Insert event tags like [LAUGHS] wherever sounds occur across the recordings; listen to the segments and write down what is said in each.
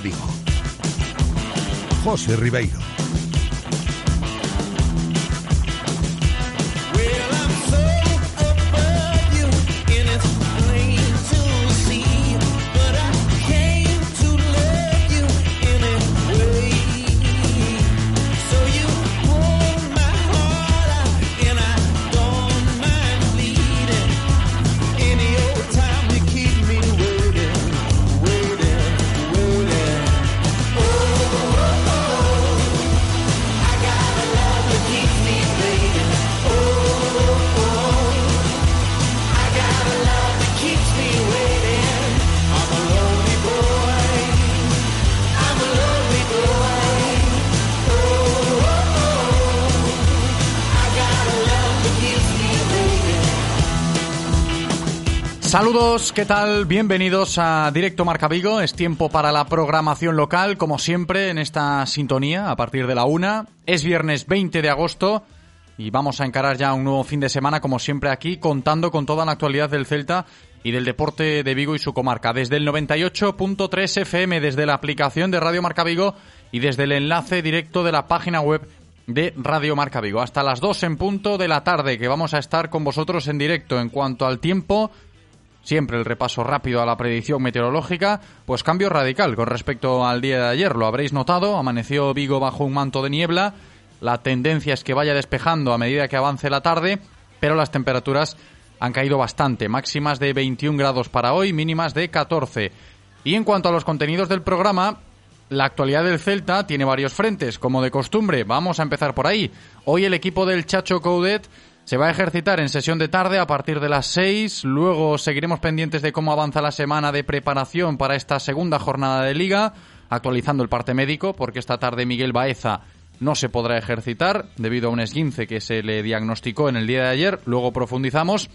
Vigo. José Ribeiro. Saludos, ¿qué tal? Bienvenidos a Directo Marca Vigo. Es tiempo para la programación local, como siempre, en esta sintonía, a partir de la una. Es viernes 20 de agosto y vamos a encarar ya un nuevo fin de semana, como siempre aquí, contando con toda la actualidad del Celta y del deporte de Vigo y su comarca. Desde el 98.3 FM, desde la aplicación de Radio Marca Vigo y desde el enlace directo de la página web de Radio Marca Vigo. Hasta las 2 en punto de la tarde, que vamos a estar con vosotros en directo. En cuanto al tiempo, siempre el repaso rápido a la predicción meteorológica, pues cambio radical con respecto al día de ayer. Lo habréis notado, amaneció Vigo bajo un manto de niebla. La tendencia es que vaya despejando a medida que avance la tarde, pero las temperaturas han caído bastante, máximas de 21 grados para hoy, mínimas de 14. Y en cuanto a los contenidos del programa, la actualidad del Celta tiene varios frentes, como de costumbre. Vamos a empezar por ahí. Hoy el equipo del Chacho Coudet se va a ejercitar en sesión de tarde a partir de las 6. Luego seguiremos pendientes de cómo avanza la semana de preparación para esta segunda jornada de liga, actualizando el parte médico, porque esta tarde Miguel Baeza no se podrá ejercitar debido a un esguince que se le diagnosticó en el día de ayer. Luego profundizamos.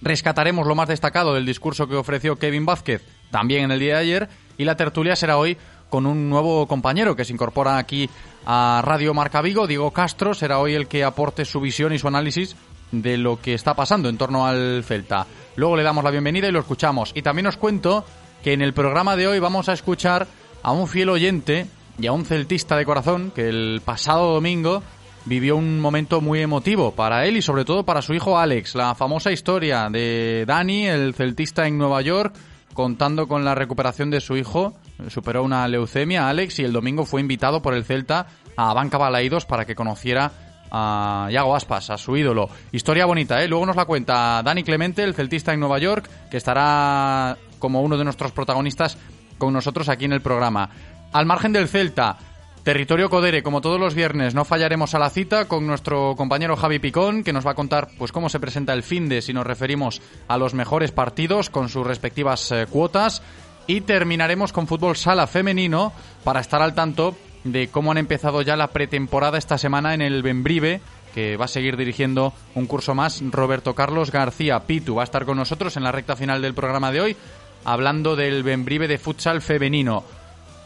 Rescataremos lo más destacado del discurso que ofreció Kevin Vázquez también en el día de ayer. Y la tertulia será hoy con un nuevo compañero que se incorpora aquí a Radio Marca Vigo. Diego Castro será hoy el que aporte su visión y su análisis de lo que está pasando en torno al Celta. Luego le damos la bienvenida y lo escuchamos. Y también os cuento que en el programa de hoy vamos a escuchar a un fiel oyente y a un celtista de corazón que el pasado domingo vivió un momento muy emotivo para él y sobre todo para su hijo Alex. La famosa historia de Dani, el celtista en Nueva York, contando con la recuperación de su hijo superó una leucemia, Alex, y el domingo fue invitado por el Celta a Banca Balaídos para que conociera a Yago Aspas, a su ídolo. Historia bonita, ¿eh? Luego nos la cuenta Dani Clemente, el celtista en Nueva York, que estará como uno de nuestros protagonistas con nosotros aquí en el programa. Al margen del Celta, Territorio Codere, como todos los viernes, no fallaremos a la cita con nuestro compañero Javi Picón, que nos va a contar pues cómo se presenta el fin de si nos referimos a los mejores partidos con sus respectivas eh, cuotas. Y terminaremos con fútbol sala femenino para estar al tanto de cómo han empezado ya la pretemporada esta semana en el Benbrive, que va a seguir dirigiendo un curso más Roberto Carlos García Pitu. Va a estar con nosotros en la recta final del programa de hoy, hablando del Benbrive de futsal femenino.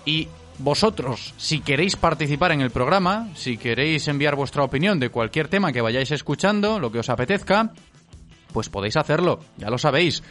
Y vosotros, si queréis participar en el programa, si queréis enviar vuestra opinión de cualquier tema que vayáis escuchando, lo que os apetezca, pues podéis hacerlo, ya lo sabéis,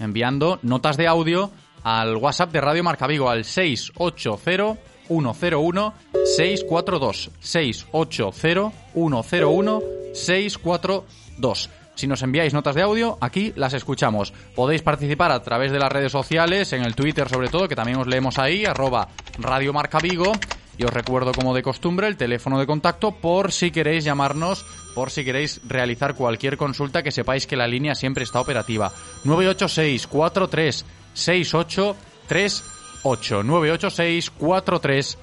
enviando notas de audio al WhatsApp de Radio Marca Vigo al 680 101 642 680 101 642 si nos enviáis notas de audio, aquí las escuchamos. Podéis participar a través de las redes sociales, en el Twitter sobre todo, que también os leemos ahí, arroba Radio Marca Vigo. Y os recuerdo, como de costumbre, el teléfono de contacto por si queréis llamarnos, por si queréis realizar cualquier consulta, que sepáis que la línea siempre está operativa. 986 43 6838 986 43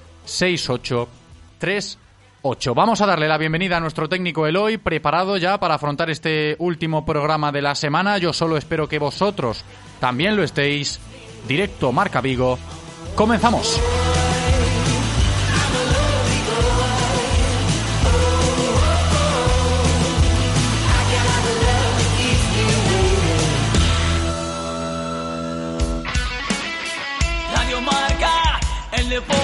6838 Vamos a darle la bienvenida a nuestro técnico Eloy, preparado ya para afrontar este último programa de la semana. Yo solo espero que vosotros también lo estéis. Directo Marca Vigo. Comenzamos. Radio Marca, el deporte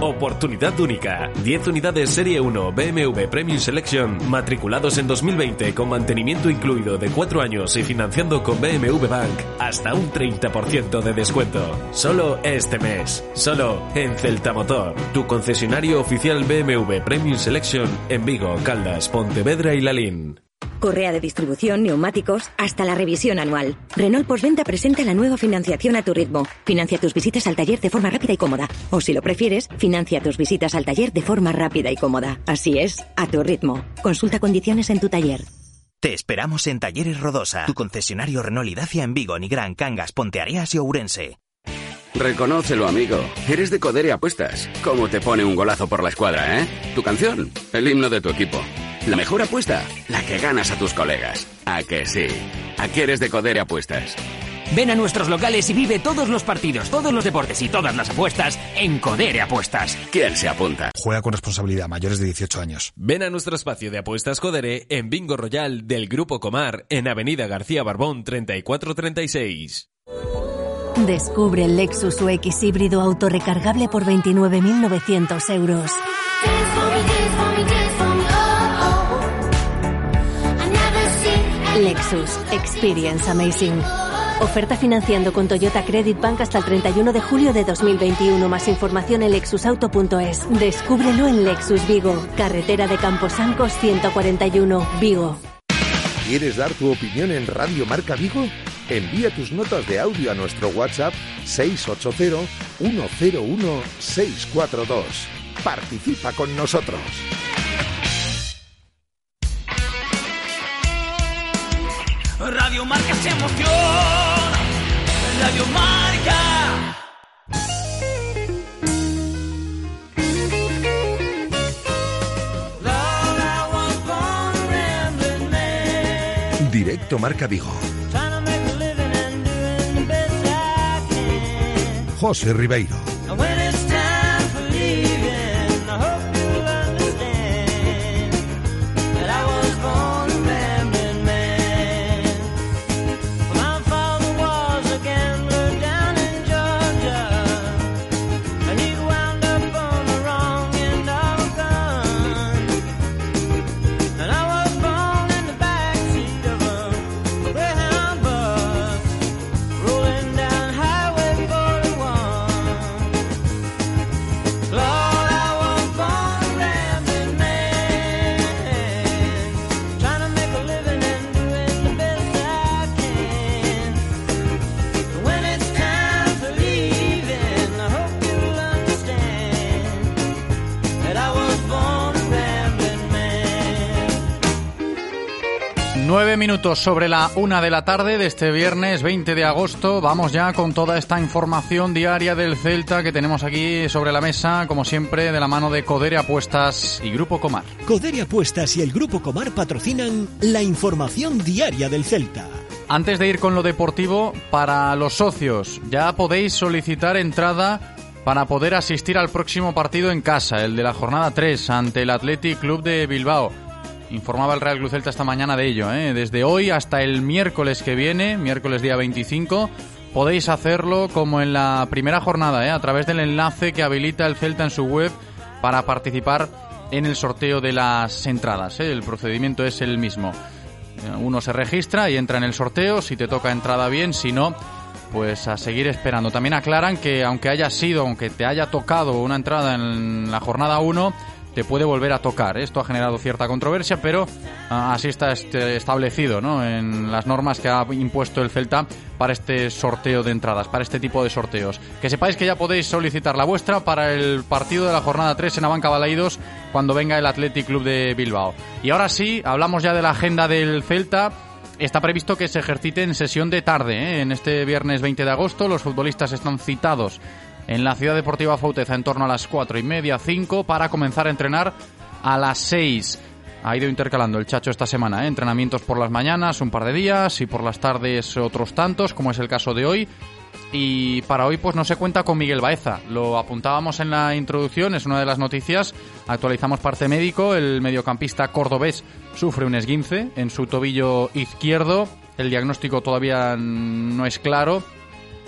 Oportunidad única. 10 unidades Serie 1 BMW Premium Selection matriculados en 2020 con mantenimiento incluido de 4 años y financiando con BMW Bank hasta un 30% de descuento. Solo este mes. Solo en Celta Motor. Tu concesionario oficial BMW Premium Selection en Vigo, Caldas, Pontevedra y Lalín. Correa de distribución, neumáticos, hasta la revisión anual. Renault Postventa presenta la nueva financiación a tu ritmo. Financia tus visitas al taller de forma rápida y cómoda. O si lo prefieres, financia tus visitas al taller de forma rápida y cómoda. Así es, a tu ritmo. Consulta condiciones en tu taller. Te esperamos en Talleres Rodosa, tu concesionario Renault y Dacia en Vigo, Nigrán, Cangas, Ponteareas y Ourense. Reconócelo, amigo. Eres de Codere Apuestas. ¿Cómo te pone un golazo por la escuadra, eh? Tu canción, el himno de tu equipo. La mejor apuesta, la que ganas a tus colegas. ¿A que sí? Aquí eres de Codere Apuestas. Ven a nuestros locales y vive todos los partidos, todos los deportes y todas las apuestas en Codere Apuestas. ¿Quién se apunta? Juega con responsabilidad, mayores de 18 años. Ven a nuestro espacio de apuestas Codere en Bingo Royal del Grupo Comar en Avenida García Barbón 3436. Descubre el Lexus UX híbrido autorrecargable por 29.900 euros. Lexus Experience Amazing. Oferta financiando con Toyota Credit Bank hasta el 31 de julio de 2021. Más información en lexusauto.es. Descúbrelo en Lexus Vigo, carretera de Camposancos 141, Vigo. ¿Quieres dar tu opinión en Radio Marca Vigo? Envía tus notas de audio a nuestro WhatsApp 680-101-642. Participa con nosotros. Radio Marca se emociona. Radio Marca. Directo Marca Vigo. Trying to minutos sobre la una de la tarde de este viernes 20 de agosto. Vamos ya con toda esta información diaria del Celta que tenemos aquí sobre la mesa, como siempre, de la mano de Codere Apuestas y Grupo Comar. Codere Apuestas y el Grupo Comar patrocinan la información diaria del Celta. Antes de ir con lo deportivo, para los socios, ya podéis solicitar entrada para poder asistir al próximo partido en casa, el de la jornada 3 ante el Athletic Club de Bilbao. Informaba el Real Club Celta esta mañana de ello. ¿eh? Desde hoy hasta el miércoles que viene, miércoles día 25, podéis hacerlo como en la primera jornada, ¿eh? a través del enlace que habilita el Celta en su web para participar en el sorteo de las entradas. ¿eh? El procedimiento es el mismo. Uno se registra y entra en el sorteo, si te toca entrada bien, si no, pues a seguir esperando. También aclaran que aunque haya sido, aunque te haya tocado una entrada en la jornada 1, te puede volver a tocar. Esto ha generado cierta controversia, pero ah, así está este- establecido ¿no? en las normas que ha impuesto el Celta para este sorteo de entradas, para este tipo de sorteos. Que sepáis que ya podéis solicitar la vuestra para el partido de la jornada 3 en Abanca Balaídos cuando venga el Athletic Club de Bilbao. Y ahora sí, hablamos ya de la agenda del Celta. está previsto que se ejercite en sesión de tarde. ¿eh? En este viernes 20 de agosto los futbolistas están citados en la Ciudad Deportiva Fauteza en torno a las 4 y media, 5 para comenzar a entrenar a las 6. Ha ido intercalando el Chacho esta semana, ¿eh? entrenamientos por las mañanas un par de días y por las tardes otros tantos, como es el caso de hoy. Y para hoy pues no se cuenta con Miguel Baeza. Lo apuntábamos en la introducción, es una de las noticias. Actualizamos parte médico. El mediocampista cordobés sufre un esguince en su tobillo izquierdo. El diagnóstico todavía no es claro.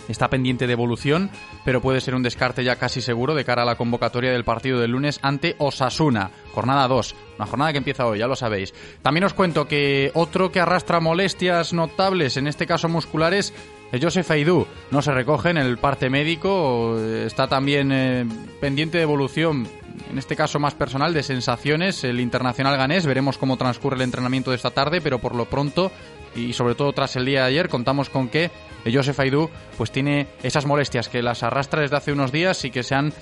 Está pendiente de evolución, pero puede ser un descarte ya casi seguro de cara a la convocatoria del partido del lunes ante Osasuna. Jornada 2, una jornada que empieza hoy, ya lo sabéis. También os cuento que otro que arrastra molestias notables, en este caso musculares, es Josef Aidú. No se recoge en el parte médico, está también eh, pendiente de evolución, en este caso más personal, de sensaciones. El internacional ganés, veremos cómo transcurre el entrenamiento de esta tarde, pero por lo pronto y sobre todo tras el día de ayer contamos con que Josef Aidú pues tiene esas molestias que las arrastra desde hace unos días y que se han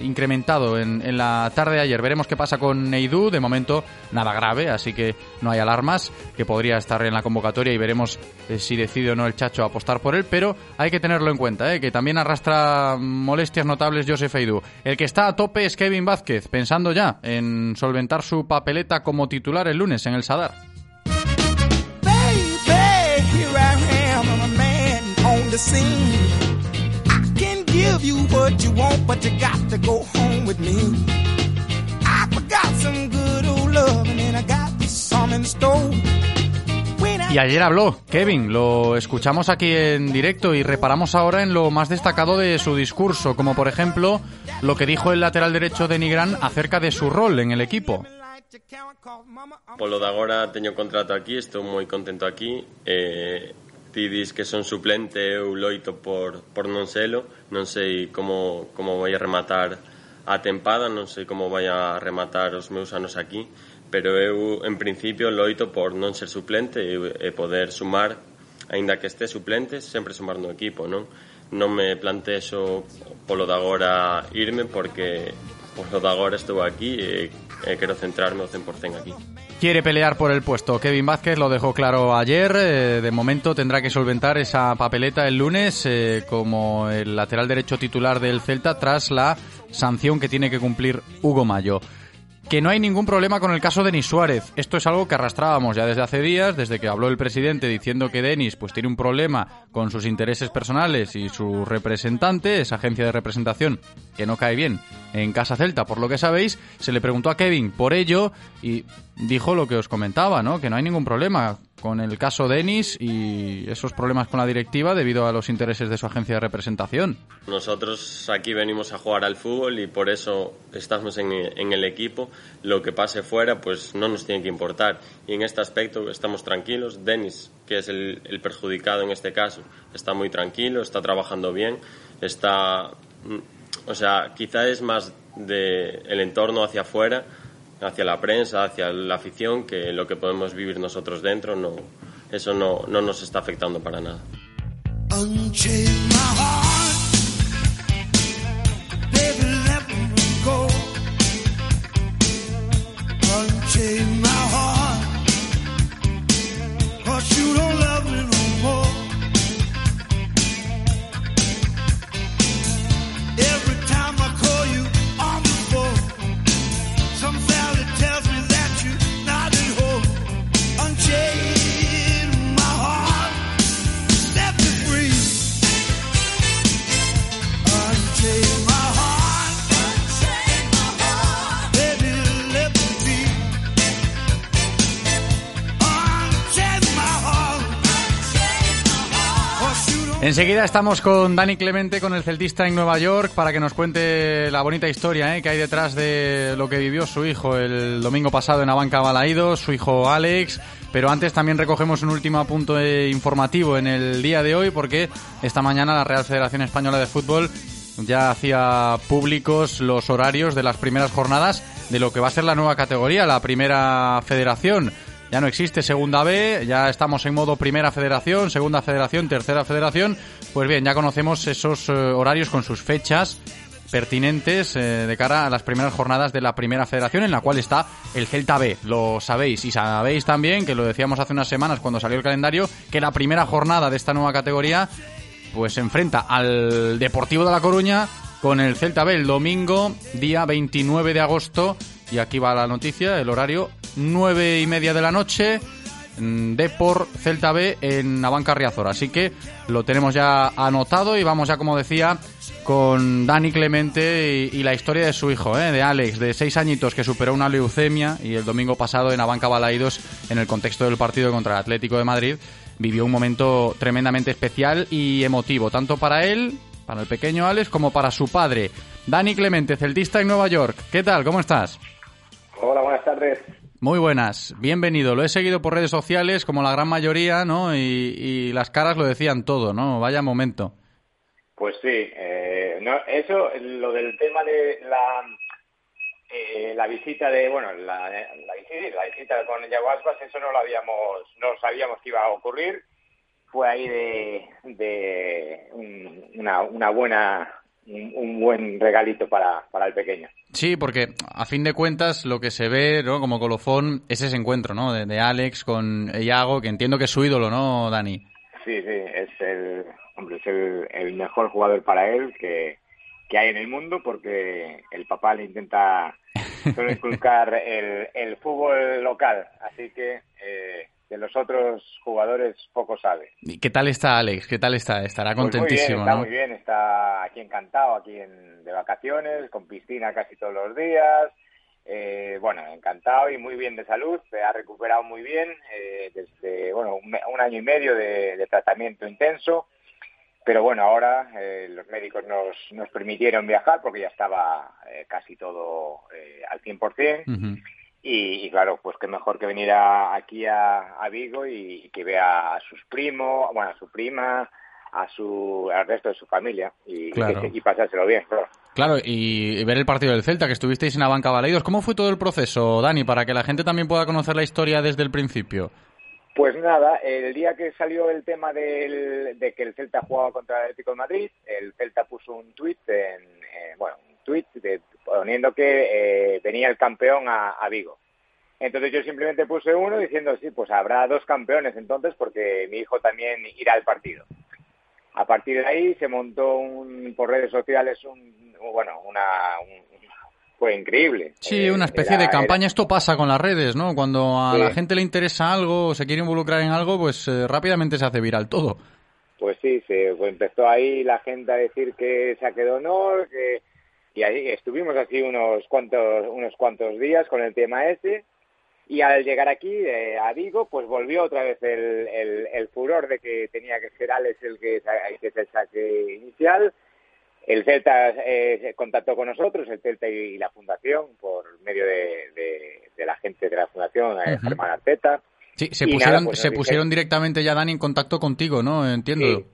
incrementado en, la tarde de ayer. Veremos qué pasa con Neidú. De momento, nada grave, así que no hay alarmas, que podría estar en la convocatoria y veremos eh, si decide o no el Chacho apostar por él. Pero hay que tenerlo en cuenta, eh, que también arrastra molestias notables Josef Aidú. El que está a tope es Kevin Vázquez, pensando ya en solventar su papeleta como titular el lunes en el Sadar. The scene. I can give you what you want, but you got to go home with me. I forgot some good old love, and then I got some in store. Y ayer habló Kevin, lo escuchamos aquí en directo y reparamos ahora en lo más destacado de su discurso, como por ejemplo lo que dijo el lateral derecho de Nigrán acerca de su rol en el equipo. Polo de agora teño contrato aquí, estou moi contento aquí. Eh, ti dis que son suplente eu loito por, por non selo, non sei como, como vai a rematar a tempada, non sei como vai a rematar os meus anos aquí, pero eu en principio loito por non ser suplente e, e poder sumar, aínda que este suplente, sempre sumar no equipo, non? Non me plantexo polo de agora irme porque polo de agora estou aquí e e quero centrarme ao 100% aquí. Quiere pelear por el puesto. Kevin Vázquez lo dejó claro ayer. Eh, de momento tendrá que solventar esa papeleta el lunes eh, como el lateral derecho titular del Celta tras la sanción que tiene que cumplir Hugo Mayo. Que no hay ningún problema con el caso de Denis Suárez. Esto es algo que arrastrábamos ya desde hace días, desde que habló el presidente diciendo que Denis pues tiene un problema con sus intereses personales y su representante, esa agencia de representación que no cae bien en Casa Celta, por lo que sabéis, se le preguntó a Kevin por ello y dijo lo que os comentaba, ¿no? Que no hay ningún problema con el caso Denis y esos problemas con la directiva debido a los intereses de su agencia de representación. Nosotros aquí venimos a jugar al fútbol y por eso estamos en, en, el equipo. Lo que pase fuera pues no nos tiene que importar y en este aspecto estamos tranquilos. Denis, que es el, el perjudicado en este caso, está muy tranquilo, está trabajando bien, está... O sea, quizá es más de el entorno hacia afuera hacia la prensa, hacia la afición, que lo que podemos vivir nosotros dentro, no, eso no, no nos está afectando para nada. Enseguida estamos con Dani Clemente, con el celtista en Nueva York, para que nos cuente la bonita historia ¿eh? que hay detrás de lo que vivió su hijo el domingo pasado en Abanca Balaídos, su hijo Alex. Pero antes también recogemos un último punto informativo en el día de hoy, porque esta mañana la Real Federación Española de Fútbol ya hacía públicos los horarios de las primeras jornadas de lo que va a ser la nueva categoría, la primera federación. Ya no existe segunda B, ya estamos en modo primera federación, segunda federación, tercera federación. Pues bien, ya conocemos esos eh, horarios con sus fechas pertinentes eh, de cara a las primeras jornadas de la Primera Federación, en la cual está el Celta B. Lo sabéis. Y sabéis también, que lo decíamos hace unas semanas cuando salió el calendario, que la primera jornada de esta nueva categoría pues se enfrenta al Deportivo de La Coruña con el Celta B el domingo, día 29 de agosto. Y aquí va la noticia, el horario, nueve y media de la noche, mm, Depor Celta B en Navanca Riazor. Así que lo tenemos ya anotado y vamos ya, como decía, con Dani Clemente y, la historia de su hijo, ¿eh? de Alex, de seis añitos que superó una leucemia y el domingo pasado en Navanca Balaídos, en el contexto del partido contra el Atlético de Madrid, vivió un momento tremendamente especial y emotivo, tanto para él, para el pequeño Alex, como para su padre. Dani Clemente, celtista en Nueva York. ¿Qué tal? ¿Cómo estás? Hola, buenas tardes. Muy buenas, bienvenido. Lo he seguido por redes sociales, como la gran mayoría, ¿no? Y, y las caras lo decían todo, ¿no? Vaya momento. Pues sí, eh, no, eso, lo del tema de la, eh, la visita de, bueno, la, la, visita, la visita con Yago Aspas, eso no lo habíamos, no sabíamos que iba a ocurrir. Fue ahí de, de un- una, una buena, un, un buen regalito para, para el pequeño. Sí, porque a fin de cuentas lo que se ve, ¿no? Como colofón es ese encuentro, ¿no? De, de Alex con Iago, que entiendo que es su ídolo, ¿no, Dani? Sí, sí, es el, hombre, es el, el mejor jugador para él que, que hay en el mundo porque el papá le intenta solo [LAUGHS] inculcar el, el fútbol local, así que eh, de los otros jugadores poco sabe. ¿Y ¿Qué tal está Alex? ¿Qué tal está? Estará Pues contentísimo, muy bien, está ¿no? muy bien, está aquí encantado, aquí en, de vacaciones, con piscina casi todos los días. Eh, bueno, encantado y muy bien de salud, se ha recuperado muy bien eh, desde bueno un, año y medio de, de tratamiento intenso, pero bueno, ahora eh, los médicos nos, nos permitieron viajar porque ya estaba eh, casi todo eh, al 100%. Ujú. Y, y claro, pues qué mejor que venir a- aquí a, a Vigo y, y que vea a sus primos, bueno, a su prima, a su, al resto de su familia y, Claro. y pasárselo bien, claro. Claro, y ver el partido del Celta, que estuvisteis en la banca Baleidos. ¿Cómo fue todo el proceso, Dani, para que la gente también pueda conocer la historia desde el principio? Pues nada, el día que salió el tema del- de que el Celta jugaba contra el Atlético de Madrid, el Celta puso un tuit, en, eh, bueno, tuit de- poniendo que eh, venía el campeón a, a Vigo. Entonces yo simplemente puse uno diciendo, sí, pues habrá dos campeones entonces porque mi hijo también irá al partido. A partir de ahí se montó un, por redes sociales un, bueno, una, un- fue increíble. Sí, una especie era- de campaña. Esto pasa con las redes, ¿no? Cuando a Sí. la gente le interesa algo o se quiere involucrar en algo, pues eh, rápidamente se hace viral todo. Pues sí, se pues empezó ahí la gente a decir que saque de honor, que y ahí estuvimos así unos cuantos unos cuantos días con el tema ese y al llegar aquí eh, a Vigo pues volvió otra vez el, el, el furor de que tenía que ser Alex el que, el que se saque inicial el Celta eh, se contactó con nosotros, el Celta y la Fundación, por medio de, de- de la gente de la Fundación, eh, Ujú. Germán Arteta. Sí, se Y pusieron, nada, pues se pusieron directamente ya, Dani, en contacto contigo, ¿no? Entiendo.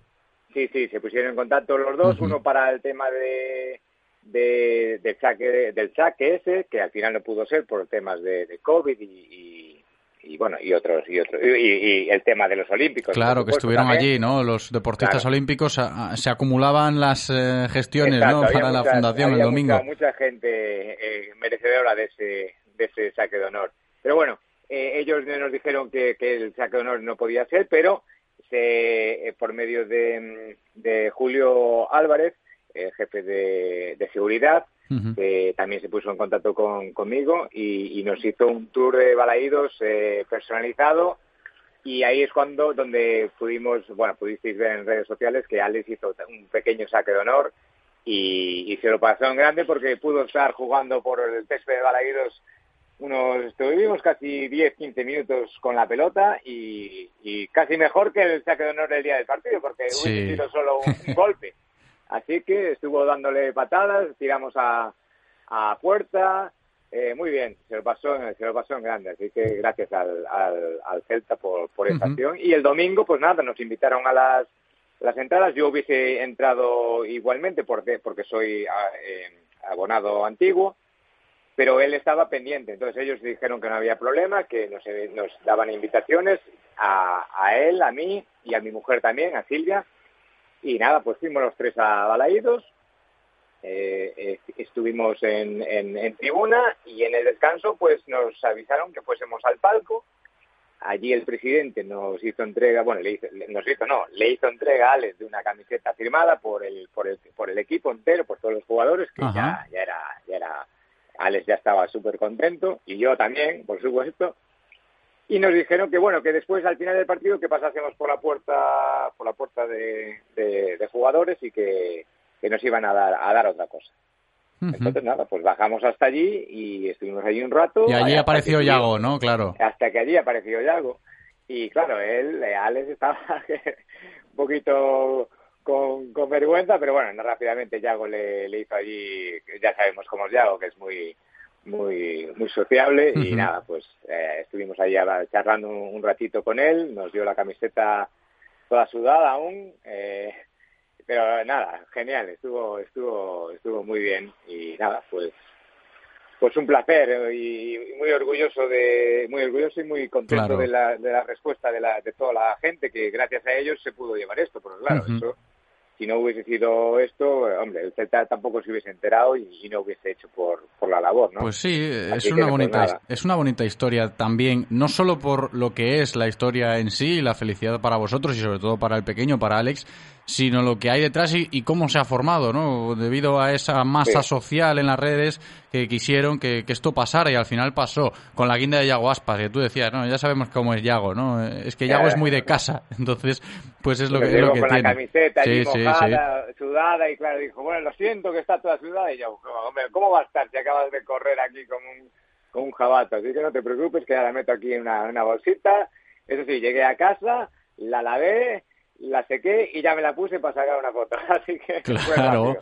Sí, sí, se pusieron en contacto los dos, uno para el tema de, de- del saque del saque ese, que al final no pudo ser por temas de, de COVID y, y, y, bueno y otros y otros y, y el tema de los olímpicos. Claro, por que supuesto, estuvieron también. allí, ¿no? Los deportistas Claro. olímpicos a- a- se acumulaban las eh, gestiones, Exacto, ¿no? Para la muchas- fundación el domingo. Mucha, mucha gente eh, merecedora de ese, de ese saque de honor. Pero bueno, eh, ellos nos dijeron que, que el saque de honor no podía ser, pero se, eh, por medio de, de Julio Álvarez, eh, jefe de, de seguridad, que también se puso en contacto con, conmigo y, y nos hizo un tour de balaídos eh, personalizado y ahí es cuando donde pudimos, bueno, pudisteis ver en redes sociales que Alex hizo un pequeño saque de honor y, y se lo pasó en grande porque pudo estar jugando por el césped de Balaídos unos, estuvimos casi 10-15 minutos con la pelota y, y casi mejor que el saque de honor del día del partido porque Sí. hubiese sido solo un [LAUGHS] golpe. Así que estuvo dándole patadas, tiramos a, a puerta, eh, muy bien, se lo pasó, se lo pasó en grande, así que gracias al, al, al Celta por, por esta acción. Y el domingo, pues nada, nos invitaron a las, las entradas, yo hubiese entrado igualmente porque, porque soy eh, abonado antiguo, pero él estaba pendiente, entonces ellos dijeron que no había problema, que nos, nos daban invitaciones a, a él, a mí y a mi mujer también, a Silvia, y nada, pues fuimos los tres a Balaídos eh, eh, estuvimos en, en, en tribuna y en el descanso pues nos avisaron que fuésemos al palco. Allí el presidente nos hizo entrega, bueno, le hizo, nos hizo, no, le hizo entrega a Alex de una camiseta firmada por el, por el, por el equipo entero, por todos los jugadores, que ya, ya era, ya era, Alex ya estaba súper contento y yo también, por supuesto. Y nos dijeron que bueno, que después al final del partido que pasásemos por la puerta, por la puerta de, de- de jugadores y que, que nos iban a dar, a dar otra cosa. Entonces nada, pues bajamos hasta allí y estuvimos allí un rato. Y allí apareció que Yago, ¿no? Claro. hasta que allí apareció Yago. Y claro, él, eh, Alex estaba [LAUGHS] un poquito con, con vergüenza, pero bueno, no, rápidamente Yago le, le hizo allí, ya sabemos cómo es Yago, que es muy muy muy sociable y nada, pues eh, estuvimos ahí charlando un, un ratito con él, nos dio la camiseta toda sudada aún, eh, pero nada, genial, estuvo estuvo estuvo muy bien y nada, pues pues un placer eh, y, muy orgulloso de muy orgulloso y muy contento Claro. de, la, de la respuesta de, la, de toda la gente que gracias a ellos se pudo llevar esto porque claro eso si no hubiese sido esto hombre el Celta tampoco se hubiese enterado y, y no hubiese hecho por, por la labor ¿no? Pues sí, es Así una pues, bonita nada. es una bonita historia también, no solo por lo que es la historia en sí, la felicidad para vosotros y sobre todo para el pequeño, para Alex, sino lo que hay detrás y, y cómo se ha formado, ¿no? Debido a esa masa Sí. social en las redes que quisieron que, que esto pasara y al final pasó con la guinda de Yago Aspas, que tú decías, no, ya sabemos cómo es Yago, ¿no? Es que Yago Ya, es muy de casa, [LAUGHS] entonces pues es lo que, es lo que con tiene. la camiseta Sí, sí, sí. mojada, sudada y claro, dijo, bueno, lo siento que está toda sudada y yo, hombre, ¿cómo va a estar si acabas de correr aquí con un, con un jabato? Así que no te preocupes que ya la meto aquí en una, una bolsita. Eso sí, llegué a casa, la lavé, la sequé y ya me la puse para sacar una foto. [LAUGHS] Así que Claro,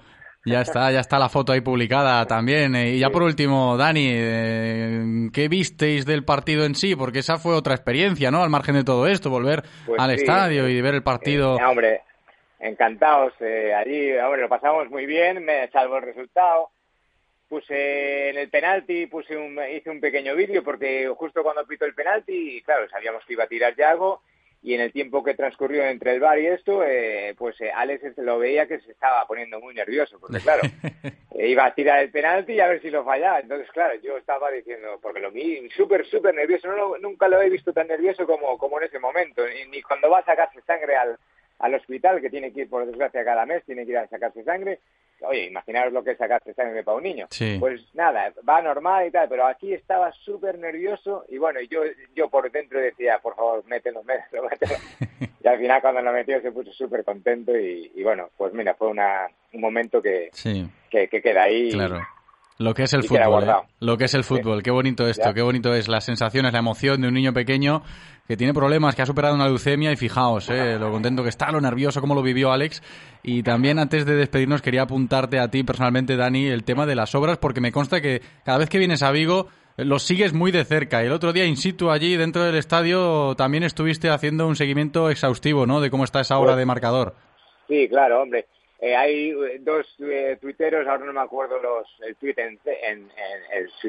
ya está, ya está la foto ahí publicada también. Eh, Y ya por último, Dani, eh, ¿qué visteis del partido en sí? Porque esa fue otra experiencia, ¿no? Al margen de todo esto, volver Pues al sí, estadio eh, y ver el partido. Eh, hombre, encantados. eh, allí, hombre, lo pasamos muy bien, me salvo el resultado. Puse en el penalti, puse un, hice un pequeño vídeo porque justo cuando pito el penalti, claro, sabíamos que iba a tirar Yago y en el tiempo que transcurrió entre el bar y esto, eh, pues eh, Alex lo veía que se estaba poniendo muy nervioso, porque [LAUGHS] claro, eh, iba a tirar el penalti y a ver si lo fallaba. Entonces, claro, yo estaba diciendo, porque lo vi súper, súper nervioso, no lo- nunca lo he visto tan nervioso como, como en ese momento, ni, ni cuando va a sacarse sangre al, al hospital, que tiene que ir, por desgracia, cada mes, tiene que ir a sacarse sangre. Oye, imaginaros lo que es sacarse sangre para un niño. Sí. Pues nada, va normal y tal, pero aquí estaba súper nervioso y bueno, yo yo por dentro decía, por favor, mételo, mételo, mételo. [LAUGHS] y al final cuando lo metió se puso súper contento y, y bueno, pues mira, fue una, un momento que, Sí, que, que queda ahí. claro. Lo que es el fútbol, ¿eh? Lo que es el fútbol. Qué bonito esto, Ya. qué bonito es las sensaciones, la emoción de un niño pequeño que tiene problemas, que ha superado una leucemia y fijaos, ¿eh? lo contento que está, lo nervioso, cómo lo vivió Alex. Y también antes de despedirnos quería apuntarte a ti personalmente, Dani, el tema de las obras, porque me consta que cada vez que vienes a Vigo eh, los sigues muy de cerca. Y el otro día, in situ, allí dentro del estadio, también estuviste haciendo un seguimiento exhaustivo, ¿no? De cómo está esa obra Pues- de marcador. Sí, claro, hombre. Eh, hay eh, dos eh, tuiteros, ahora no me acuerdo los el tweet en, en,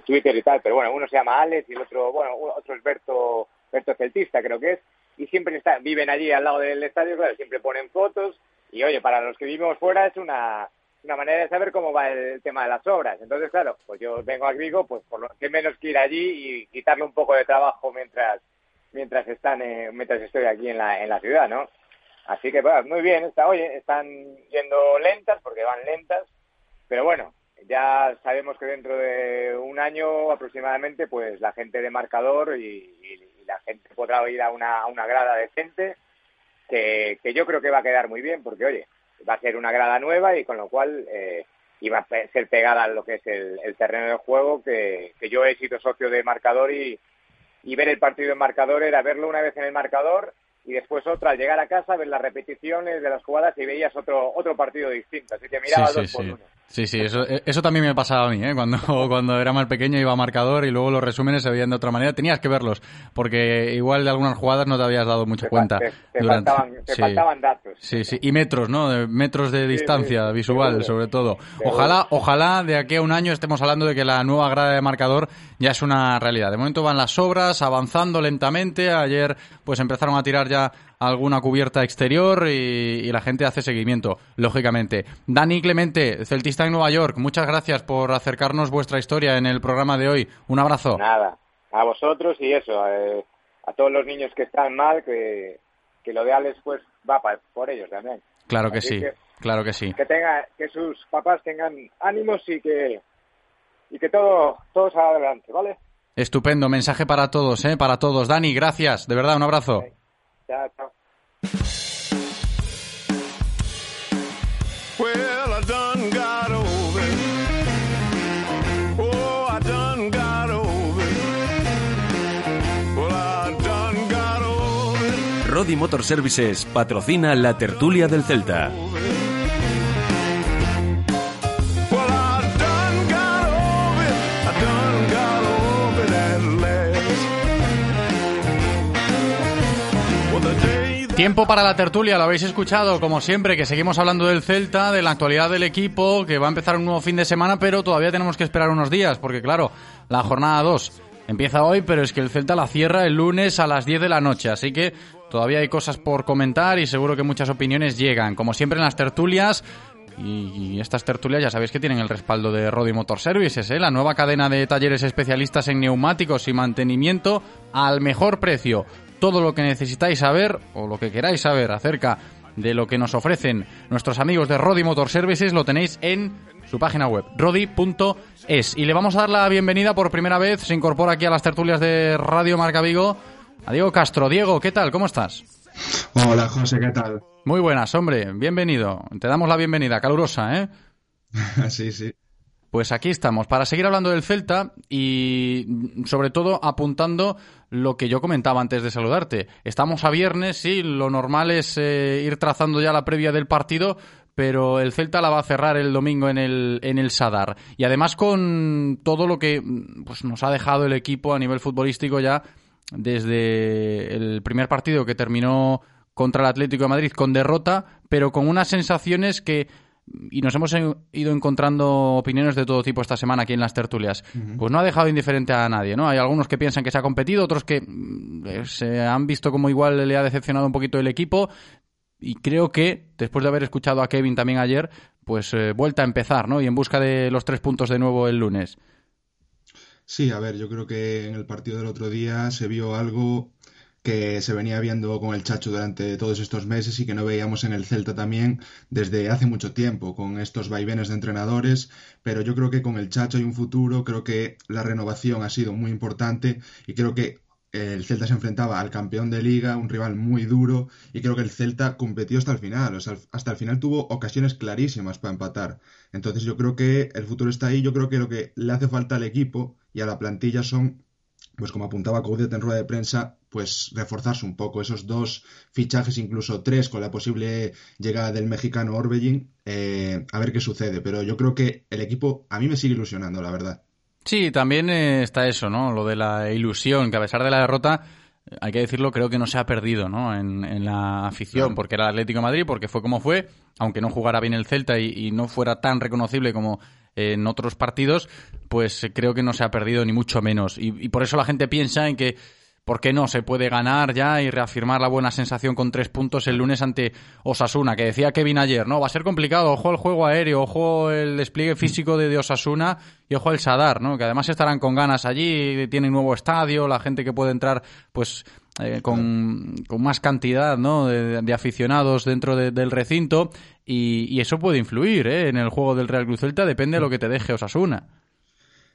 Twitter y tal, pero bueno, uno se llama Alex y el otro, bueno, otro es Berto, Berto Celtista, creo que es, y siempre está, viven allí al lado del estadio, claro, siempre ponen fotos, y oye, para los que vivimos fuera es una, una manera de saber cómo va el tema de las obras. Entonces, claro, pues yo vengo a Vigo, pues por lo que menos que ir allí y quitarle un poco de trabajo mientras mientras están eh, mientras estoy aquí en la en la ciudad, ¿no? Así que bueno, muy bien, está, oye, están yendo lentas porque van lentas, pero bueno, ya sabemos que dentro de un año aproximadamente, pues la gente de marcador y, la gente podrá ir a una, una grada decente, que, que yo creo que va a quedar muy bien, porque oye, va a ser una grada nueva y con lo cual eh, iba a ser pegada a lo que es el, el terreno de juego, que, que yo he sido socio de marcador y, y ver el partido en marcador era verlo una vez en el marcador y después otra al llegar a casa ver las repeticiones de las jugadas y veías otro otro partido distinto así que miraba sí, dos sí, por sí. uno Sí, sí, eso, eh, eso también me pasaba a mí, ¿eh? Cuando, [LAUGHS] cuando era más pequeño iba a marcador y luego los resúmenes se veían de otra manera. Tenías que verlos, porque igual de algunas jugadas no te habías dado mucha cuenta. te, te durante- faltaban te sí. faltaban datos Sí, sí, y metros, ¿no? Metros de distancia visual, sobre todo. Ojalá, ojalá de aquí a un año estemos hablando de que la nueva grada de marcador ya es una realidad. De momento van las obras avanzando lentamente. Ayer, pues empezaron a tirar ya alguna cubierta exterior y, y, la gente hace seguimiento, lógicamente. Dani Clemente, Celtista en Nueva York, muchas gracias por acercarnos vuestra historia en el programa de hoy. Un abrazo. Nada, a vosotros y eso, eh, a todos los niños que están mal, que, que lo de Alex pues va pa, por ellos también. Claro que Así sí, que- claro que sí. Que tenga, que sus papás tengan ánimos y que y que todo todo salga adelante, ¿vale? Estupendo, mensaje para todos, ¿eh? Para todos. Dani, gracias, de verdad, un abrazo. Chao, chao. Well, I done got over it. Oh, I done got over it. Well, I done got over it. Rodi Motor Services patrocina la tertulia del Celta. Tiempo para la tertulia, lo habéis escuchado, como siempre, que seguimos hablando del Celta, de la actualidad del equipo, que va a empezar un nuevo fin de semana, pero todavía tenemos que esperar unos días, porque claro, la jornada 2 empieza hoy, pero es que el Celta la cierra el lunes a las 10 de la noche, así que todavía hay cosas por comentar y seguro que muchas opiniones llegan. Como siempre en las tertulias, y, estas tertulias ya sabéis que tienen el respaldo de Rodi Motor Services, ¿eh? la nueva cadena de talleres especialistas en neumáticos y mantenimiento al mejor precio. Todo lo que necesitáis saber o lo que queráis saber acerca de lo que nos ofrecen nuestros amigos de Rodi Motor Services lo tenéis en su página web, rodi.es. Y le vamos a dar la bienvenida por primera vez, se incorpora aquí a las tertulias de Radio Marca Vigo, a Diego Castro. Diego, ¿qué tal? ¿Cómo estás? Hola, José, ¿qué tal? Muy buenas, hombre. Bienvenido. Te damos la bienvenida, calurosa, ¿eh? [LAUGHS] sí, sí. Pues aquí estamos, para seguir hablando del Celta y sobre todo apuntando lo que yo comentaba antes de saludarte. Estamos a viernes, sí, lo normal es eh, ir trazando ya la previa del partido, pero el Celta la va a cerrar el domingo en el, en el Sadar. Y además con todo lo que mm, pues, nos ha dejado el equipo a nivel futbolístico ya desde el primer partido que terminó contra el Atlético de Madrid con derrota, pero con unas sensaciones que y nos hemos ido encontrando opiniones de todo tipo esta semana aquí en las tertulias. Pues no ha dejado indiferente a nadie, ¿no? Hay algunos que piensan que se ha competido, otros que mm, eh, se han visto como igual le ha decepcionado un poquito el equipo. Y creo que, después de haber escuchado a Kevin también ayer, pues eh, vuelta a empezar, ¿no? Y en busca de los tres puntos de nuevo el lunes. Sí, a ver, yo creo que en el partido del otro día se vio algo que se venía viendo con el Chacho durante todos estos meses y que no veíamos en el Celta también desde hace mucho tiempo, con estos vaivenes de entrenadores, pero yo creo que con el Chacho hay un futuro, creo que la renovación ha sido muy importante y creo que el Celta se enfrentaba al campeón de liga, un rival muy duro, y creo que el Celta competió hasta el final, o hasta el final tuvo ocasiones clarísimas para empatar. Entonces yo creo que el futuro está ahí, yo creo que lo que le hace falta al equipo y a la plantilla son, pues como apuntaba Coudet en rueda de prensa, pues reforzarse un poco, esos dos fichajes, incluso tres, con la posible llegada del mexicano Orbelín, eh, a ver qué sucede. Pero yo creo que el equipo a mí me sigue ilusionando, la verdad. Sí, también eh, está eso, ¿no? Lo de la ilusión, que a pesar de la derrota, eh, hay que decirlo, creo que no se ha perdido, ¿no? En, en la afición, Claro. porque era el Atlético de Madrid, porque fue como fue, aunque no jugara bien el Celta y, y no fuera tan reconocible como en otros partidos, pues eh, creo que no se ha perdido ni mucho menos. Y, y por eso la gente piensa en que ¿Por qué no? Se puede ganar ya y reafirmar la buena sensación con tres puntos el lunes ante Osasuna, que decía Kevin ayer, ¿no? Va a ser complicado, ojo el juego aéreo, ojo el despliegue físico de, de Osasuna y ojo el Sadar, ¿no? Que además estarán con ganas allí, tienen nuevo estadio, la gente que puede entrar, pues, eh, con, con más cantidad, ¿no? De, de aficionados dentro de- del recinto y, y eso puede influir, ¿eh? En el juego del Real Cruz Celta, depende de lo que te deje Osasuna.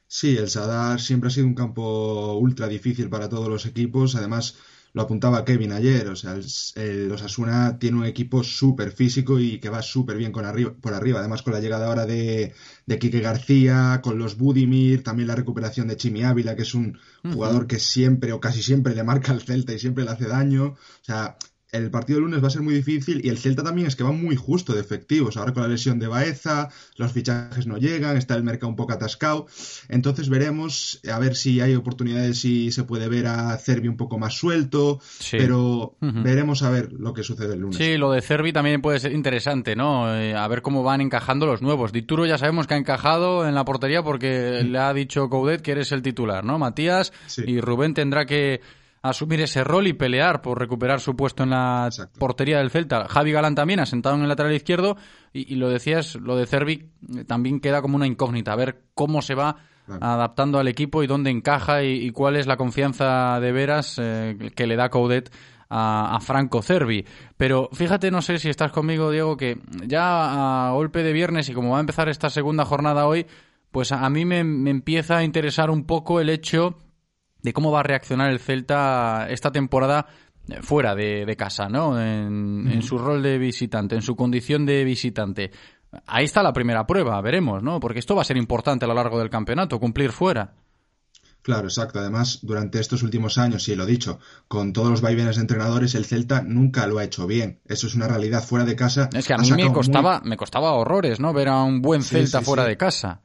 Sí, el Sadar siempre ha sido un campo ultra difícil para todos los equipos. Además, lo apuntaba Kevin ayer. O sea, el, el Osasuna tiene un equipo súper físico y que va súper bien con arriba, por arriba. Además, con la llegada ahora de, de Quique García, con los Budimir, también la recuperación de Chimi Ávila, que es un jugador que siempre o casi siempre le marca al Celta y siempre le hace daño. O sea, el partido del lunes va a ser muy difícil y el Celta también es que va muy justo de efectivos. Ahora con la lesión de Baeza, los fichajes no llegan, está el mercado un poco atascado. Entonces veremos a ver si hay oportunidades y se puede ver a Cervi un poco más suelto. Sí. Pero veremos a ver lo que sucede el lunes. Sí, lo de Cervi también puede ser interesante, ¿no? Eh, a ver cómo van encajando los nuevos. Dituro ya sabemos que ha encajado en la portería porque le ha dicho Coudet que eres el titular, ¿no? Matías y Rubén tendrá que asumir ese rol y pelear por recuperar su puesto en la portería del Celta. Javi Galán también asentado en el lateral izquierdo y, y lo decías, lo de Cervic eh, también queda como una incógnita, a ver cómo se va adaptando al equipo y dónde encaja y, y cuál es la confianza de veras eh, que le da Coudet a, a Franco Cervi. Pero fíjate, no sé si estás conmigo, Diego, que ya a golpe de viernes y como va a empezar esta segunda jornada hoy, pues a, a mí me, me empieza a interesar un poco el hecho de cómo va a reaccionar el Celta esta temporada eh, fuera de, de casa, ¿no? En, en su rol de visitante, en su condición de visitante. Ahí está la primera prueba, veremos, ¿no? Porque esto va a ser importante a lo largo del campeonato, cumplir fuera. Claro, exacto. Además, durante estos últimos años, y lo he dicho, con todos los vaivenes de entrenadores, el Celta nunca lo ha hecho bien. Eso es una realidad fuera de casa. Es que a mí me costaba, muy- me costaba horrores, ¿no? Ver a un buen Sí, Celta sí, fuera sí. de casa.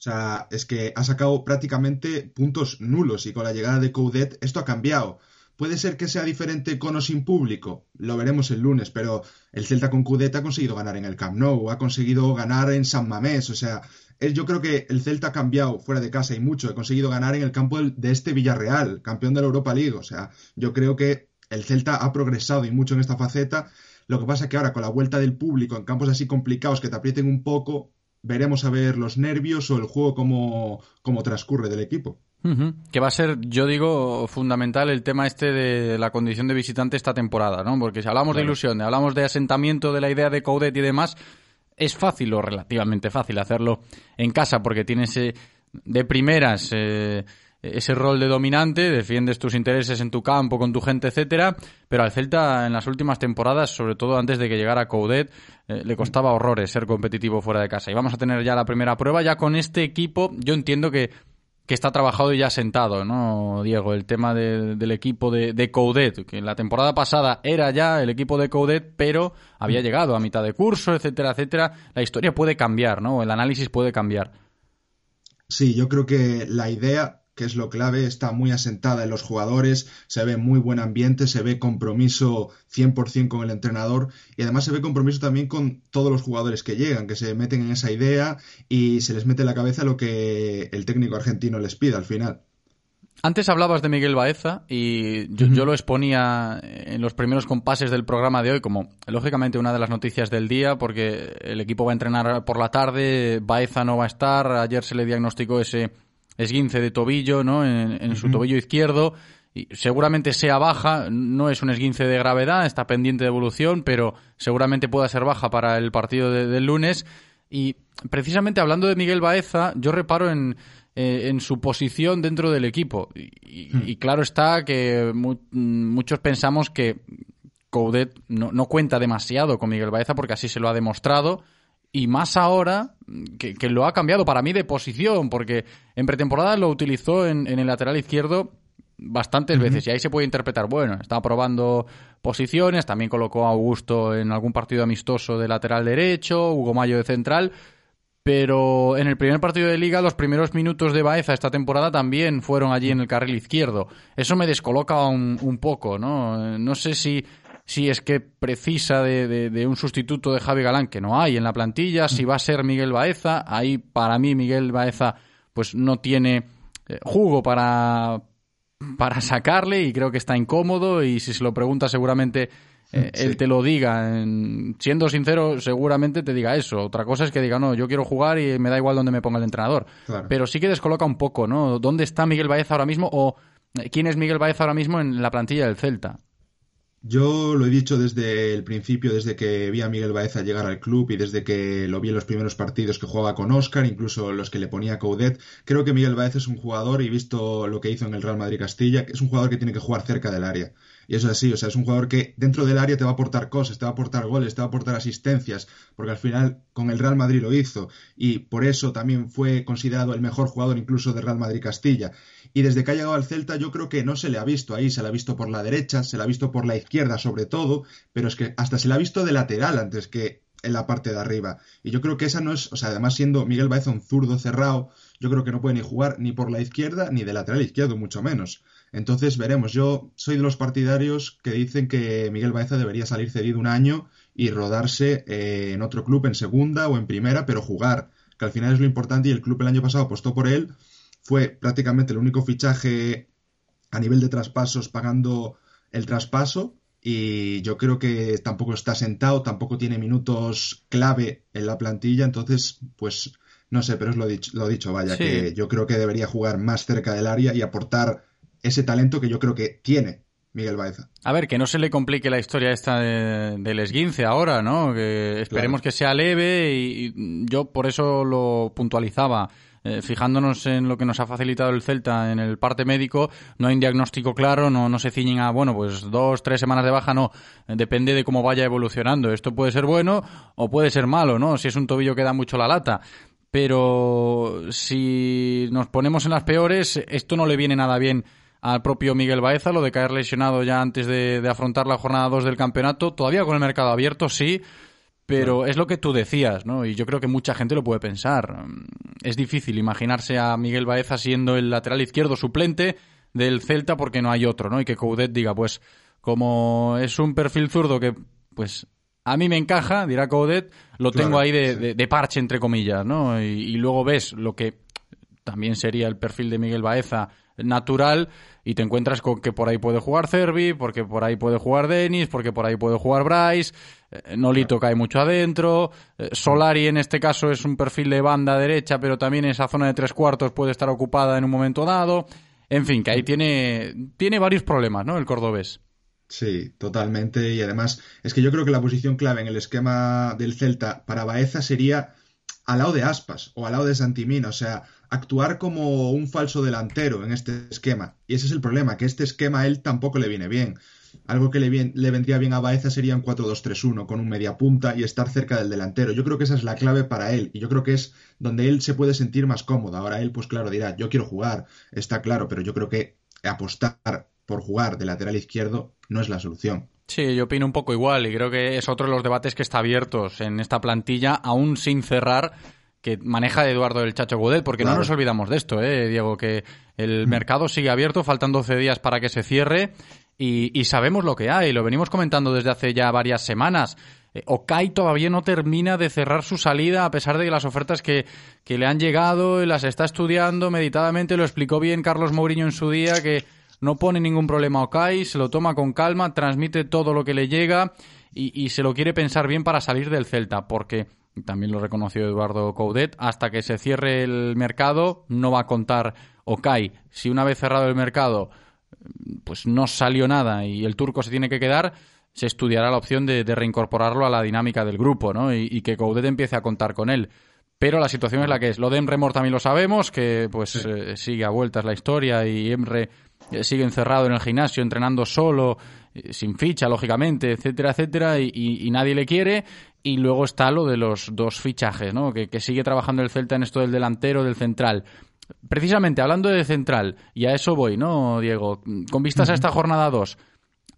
O sea, es que ha sacado prácticamente puntos nulos y con la llegada de Coudet esto ha cambiado. Puede ser que sea diferente con o sin público, lo veremos el lunes, pero el Celta con Coudet ha conseguido ganar en el Camp Nou, ha conseguido ganar en San Mamés, o sea, yo creo que el Celta ha cambiado fuera de casa y mucho, ha conseguido ganar en el campo de este Villarreal, campeón de la Europa League, o sea, yo creo que el Celta ha progresado y mucho en esta faceta. Lo que pasa que ahora con la vuelta del público en campos así complicados que te aprieten un poco, veremos a ver los nervios o el juego cómo, cómo transcurre del equipo. Que va a ser, yo digo, fundamental el tema este de la condición de visitante esta temporada, ¿no? Porque si hablamos de ilusión, hablamos de asentamiento de la idea de Coudet y demás, es fácil o relativamente fácil hacerlo en casa porque tienes eh, de primeras eh, ese rol de dominante, defiendes tus intereses en tu campo, con tu gente, etcétera, pero al Celta en las últimas temporadas, sobre todo antes de que llegara Coudet, eh, le costaba horrores ser competitivo fuera de casa. Y vamos a tener ya la primera prueba, ya con este equipo, yo entiendo que que está trabajado y ya sentado, ¿no, Diego? El tema de- del equipo de, de Coudet, que la temporada pasada era ya el equipo de Coudet, pero había llegado a mitad de curso, etcétera, etcétera. La historia puede cambiar, ¿no? El análisis puede cambiar. Sí, yo creo que la idea, que es lo clave, está muy asentada en los jugadores, se ve muy buen ambiente, se ve compromiso 100% con el entrenador y además se ve compromiso también con todos los jugadores que llegan, que se meten en esa idea y se les mete en la cabeza lo que el técnico argentino les pide al final. Antes hablabas de Miguel Baeza y yo, yo lo exponía en los primeros compases del programa de hoy como, lógicamente, una de las noticias del día porque el equipo va a entrenar por la tarde, Baeza no va a estar, ayer se le diagnosticó ese esguince de tobillo ¿no? en, en su tobillo izquierdo y seguramente sea baja, no es un esguince de gravedad, está pendiente de evolución, pero seguramente pueda ser baja para el partido de- del lunes. Y precisamente hablando de Miguel Baeza, yo reparo en, eh, en su posición dentro del equipo. Y, y- y claro está que mu- muchos pensamos que Coudet no, no cuenta demasiado con Miguel Baeza porque así se lo ha demostrado. Y más ahora que, que lo ha cambiado para mí de posición, porque en pretemporada lo utilizó en, en el lateral izquierdo bastantes veces y ahí se puede interpretar, bueno, estaba probando posiciones, también colocó a Augusto en algún partido amistoso de lateral derecho, Hugo Mayo de central, pero en el primer partido de liga los primeros minutos de Baeza esta temporada también fueron allí en el carril izquierdo. Eso me descoloca un, un poco, ¿no? No sé si, si es que precisa de, de- de un sustituto de Javi Galán, que no hay en la plantilla, si va a ser Miguel Baeza, ahí para mí Miguel Baeza pues no tiene eh, jugo para, para sacarle y creo que está incómodo y si se lo pregunta seguramente eh, [LAUGHS] Sí. él te lo diga. En- siendo sincero, seguramente te diga eso. Otra cosa es que diga, no, yo quiero jugar y me da igual dónde me ponga el entrenador. Claro. Pero sí que descoloca un poco, ¿no? ¿Dónde está Miguel Baeza ahora mismo o eh, quién es Miguel Baeza ahora mismo en la plantilla del Celta? Yo lo he dicho desde el principio, desde que vi a Miguel Baeza llegar al club y desde que lo vi en los primeros partidos que jugaba con Oscar, incluso los que le ponía Coudet. Creo que Miguel Baeza es un jugador, y visto lo que hizo en el Real Madrid Castilla, es un jugador que tiene que jugar cerca del área. Y eso es así, o sea, es un jugador que dentro del área te va a aportar cosas, te va a aportar goles, te va a aportar asistencias, porque al final con el Real Madrid lo hizo y por eso también fue considerado el mejor jugador incluso del Real Madrid Castilla. Y desde que ha llegado al Celta yo creo que no se le ha visto ahí, se le ha visto por la derecha, se le ha visto por la izquierda sobre todo, pero es que hasta se le ha visto de lateral antes que en la parte de arriba. Y yo creo que esa no es, o sea, además siendo Miguel Baeza un zurdo cerrado, yo creo que no puede ni jugar ni por la izquierda ni de lateral izquierdo, mucho menos. Entonces veremos, yo soy de los partidarios que dicen que Miguel Baeza debería salir cedido un año y rodarse eh, en otro club en segunda o en primera, pero jugar, que al final es lo importante y el club el año pasado apostó por él, fue prácticamente el único fichaje a nivel de traspasos pagando el traspaso y yo creo que tampoco está sentado, tampoco tiene minutos clave en la plantilla, entonces pues no sé, pero es lo dicho, lo dicho vaya, Sí. que yo creo que debería jugar más cerca del área y aportar ese talento que yo creo que tiene Miguel Baeza. A ver, que no se le complique la historia esta de- del esguince ahora, ¿no? Que esperemos que sea leve y, y yo por eso lo puntualizaba. Eh, fijándonos en lo que nos ha facilitado el Celta en el parte médico, no hay un diagnóstico claro, no, no se ciñen a, bueno, pues dos, tres semanas de baja, no. Eh, Depende de cómo vaya evolucionando. Esto puede ser bueno o puede ser malo, ¿no? Si es un tobillo que da mucho la lata. Pero si nos ponemos en las peores, esto no le viene nada bien al propio Miguel Baeza, lo de caer lesionado ya antes de, de afrontar la jornada 2 del campeonato, todavía con el mercado abierto, sí, pero es lo que tú decías, ¿no? Y yo creo que mucha gente lo puede pensar. Mm, Es difícil imaginarse a Miguel Baeza siendo el lateral izquierdo suplente del Celta porque no hay otro, ¿no? Y que Coudet diga, pues, como es un perfil zurdo que, pues, a mí me encaja, dirá Coudet, lo Claro, tengo ahí de, sí. de- de parche, entre comillas, ¿no? Y, y luego ves lo que también sería el perfil de Miguel Baeza natural y te encuentras con que por ahí puede jugar Cervi, porque por ahí puede jugar Denis, porque por ahí puede jugar Bryce, eh, Nolito cae mucho adentro, eh, Solari en este caso es un perfil de banda derecha, pero también esa zona de tres cuartos puede estar ocupada en un momento dado. En fin, que ahí tiene, tiene varios problemas, ¿no? El cordobés. Sí, totalmente. Y además, es que yo creo que la posición clave en el esquema del Celta para Baeza sería al lado de Aspas o al lado de Santimina, o sea, actuar como un falso delantero en este esquema. Y ese es el problema, que este esquema a él tampoco le viene bien. Algo que le, bien- le vendría bien a Baeza sería un 4-2-3-1 con un media punta y estar cerca del delantero. Yo creo que esa es la clave para él y yo creo que es donde él se puede sentir más cómodo. Ahora él, pues claro, dirá, yo quiero jugar, está claro, pero yo creo que apostar por jugar de lateral izquierdo no es la solución. Sí, yo opino un poco igual y creo que es otro de los debates que está abiertos en esta plantilla, aún sin cerrar, que maneja Eduardo el Chacho Gudet, porque no nos olvidamos de esto, ¿eh, Diego, que el mercado sigue abierto, faltan 12 días para que se cierre y, y sabemos lo que hay, lo venimos comentando desde hace ya varias semanas. Eh, Okai todavía no termina de cerrar su salida a pesar de que las ofertas que, que le han llegado y las está estudiando meditadamente, lo explicó bien Carlos Mourinho en su día, que no pone ningún problema a Okai, se lo toma con calma, transmite todo lo que le llega y, y se lo quiere pensar bien para salir del Celta, porque también lo reconoció Eduardo Coudet, hasta que se cierre el mercado no va a contar Okai. Si una vez cerrado el mercado pues no salió nada y el turco se tiene que quedar, se estudiará la opción de, de reincorporarlo a la dinámica del grupo, ¿no? Y, y que Coudet empiece a contar con él. Pero la situación es la que es. Lo de Emre Mor también lo sabemos, que pues eh, sigue a vueltas la historia y Emre eh, sigue encerrado en el gimnasio, entrenando solo, sin ficha, lógicamente, etcétera, etcétera, y, nadie le quiere. Y luego está lo de los dos fichajes, ¿no? Que, que sigue trabajando el Celta en esto del delantero, del central. Precisamente hablando de central, y a eso voy, ¿no, Diego? Con vistas a esta jornada 2,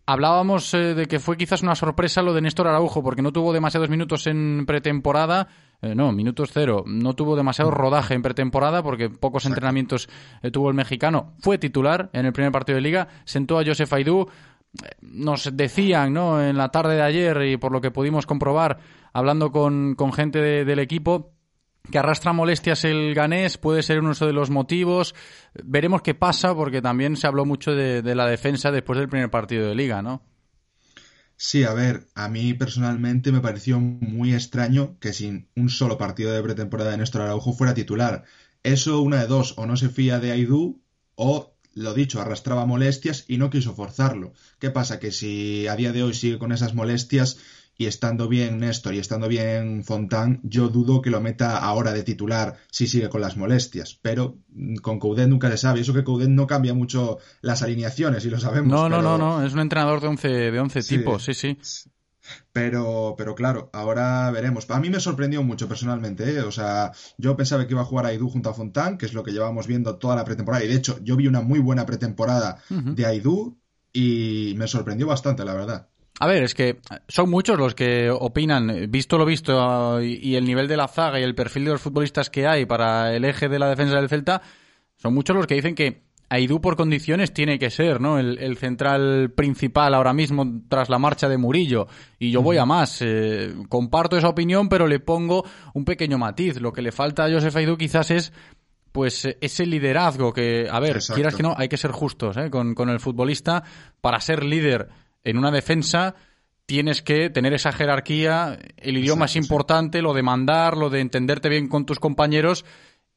Hablábamos eh, de que fue quizás una sorpresa lo de Néstor Araujo, porque no tuvo demasiados minutos en pretemporada. Eh, no, minutos cero. No tuvo demasiado rodaje en pretemporada, porque pocos entrenamientos eh, tuvo el mexicano. Fue titular en el primer partido de liga, sentó a Josef Aidú. Nos decían, ¿no? En la tarde de ayer, y por lo que pudimos comprobar, hablando con, con gente de- del equipo, que arrastra molestias el ganés puede ser uno de los motivos. Veremos qué pasa, porque también se habló mucho de, de la defensa después del primer partido de liga, ¿no? Sí, a ver, a mí personalmente me pareció muy extraño que sin un solo partido de pretemporada de Néstor Araujo fuera titular. Eso, una de dos, o no se fía de Aidú, o, lo dicho, arrastraba molestias y no quiso forzarlo. ¿Qué pasa? Que si a día de hoy sigue con esas molestias y estando bien Néstor y estando bien Fontán, yo dudo que lo meta ahora de titular si sigue con las molestias. Pero mm, con Coudet nunca se sabe. Eso que Coudet no cambia mucho las alineaciones, y lo sabemos. No, no, pero- no, no, es un entrenador de 11, de 11 Sí. tipos, sí, sí. Pero, pero claro, ahora veremos. A mí me sorprendió mucho personalmente, ¿eh? O sea, yo pensaba que iba a jugar Aidú junto a Fontán, que es lo que llevábamos viendo toda la pretemporada. Y de hecho, yo vi una muy buena pretemporada de Aidú y me sorprendió bastante, la verdad. A ver, es que son muchos los que opinan, eh, visto lo visto eh, y y el nivel de la zaga y el perfil de los futbolistas que hay para el eje de la defensa del Celta, son muchos los que dicen que Aidú por condiciones tiene que ser, ¿no? El, el central principal ahora mismo tras la marcha de Murillo. Y yo voy a más. eh, comparto esa opinión, pero le pongo un pequeño matiz. Lo que le falta a Josef Aidú quizás es pues eh, ese liderazgo que, a ver, Exacto. quieras que no, hay que ser justos ¿eh? con, con el futbolista. Para ser líder en una defensa tienes que tener esa jerarquía, el idioma es importante, lo de mandar, lo de entenderte bien con tus compañeros.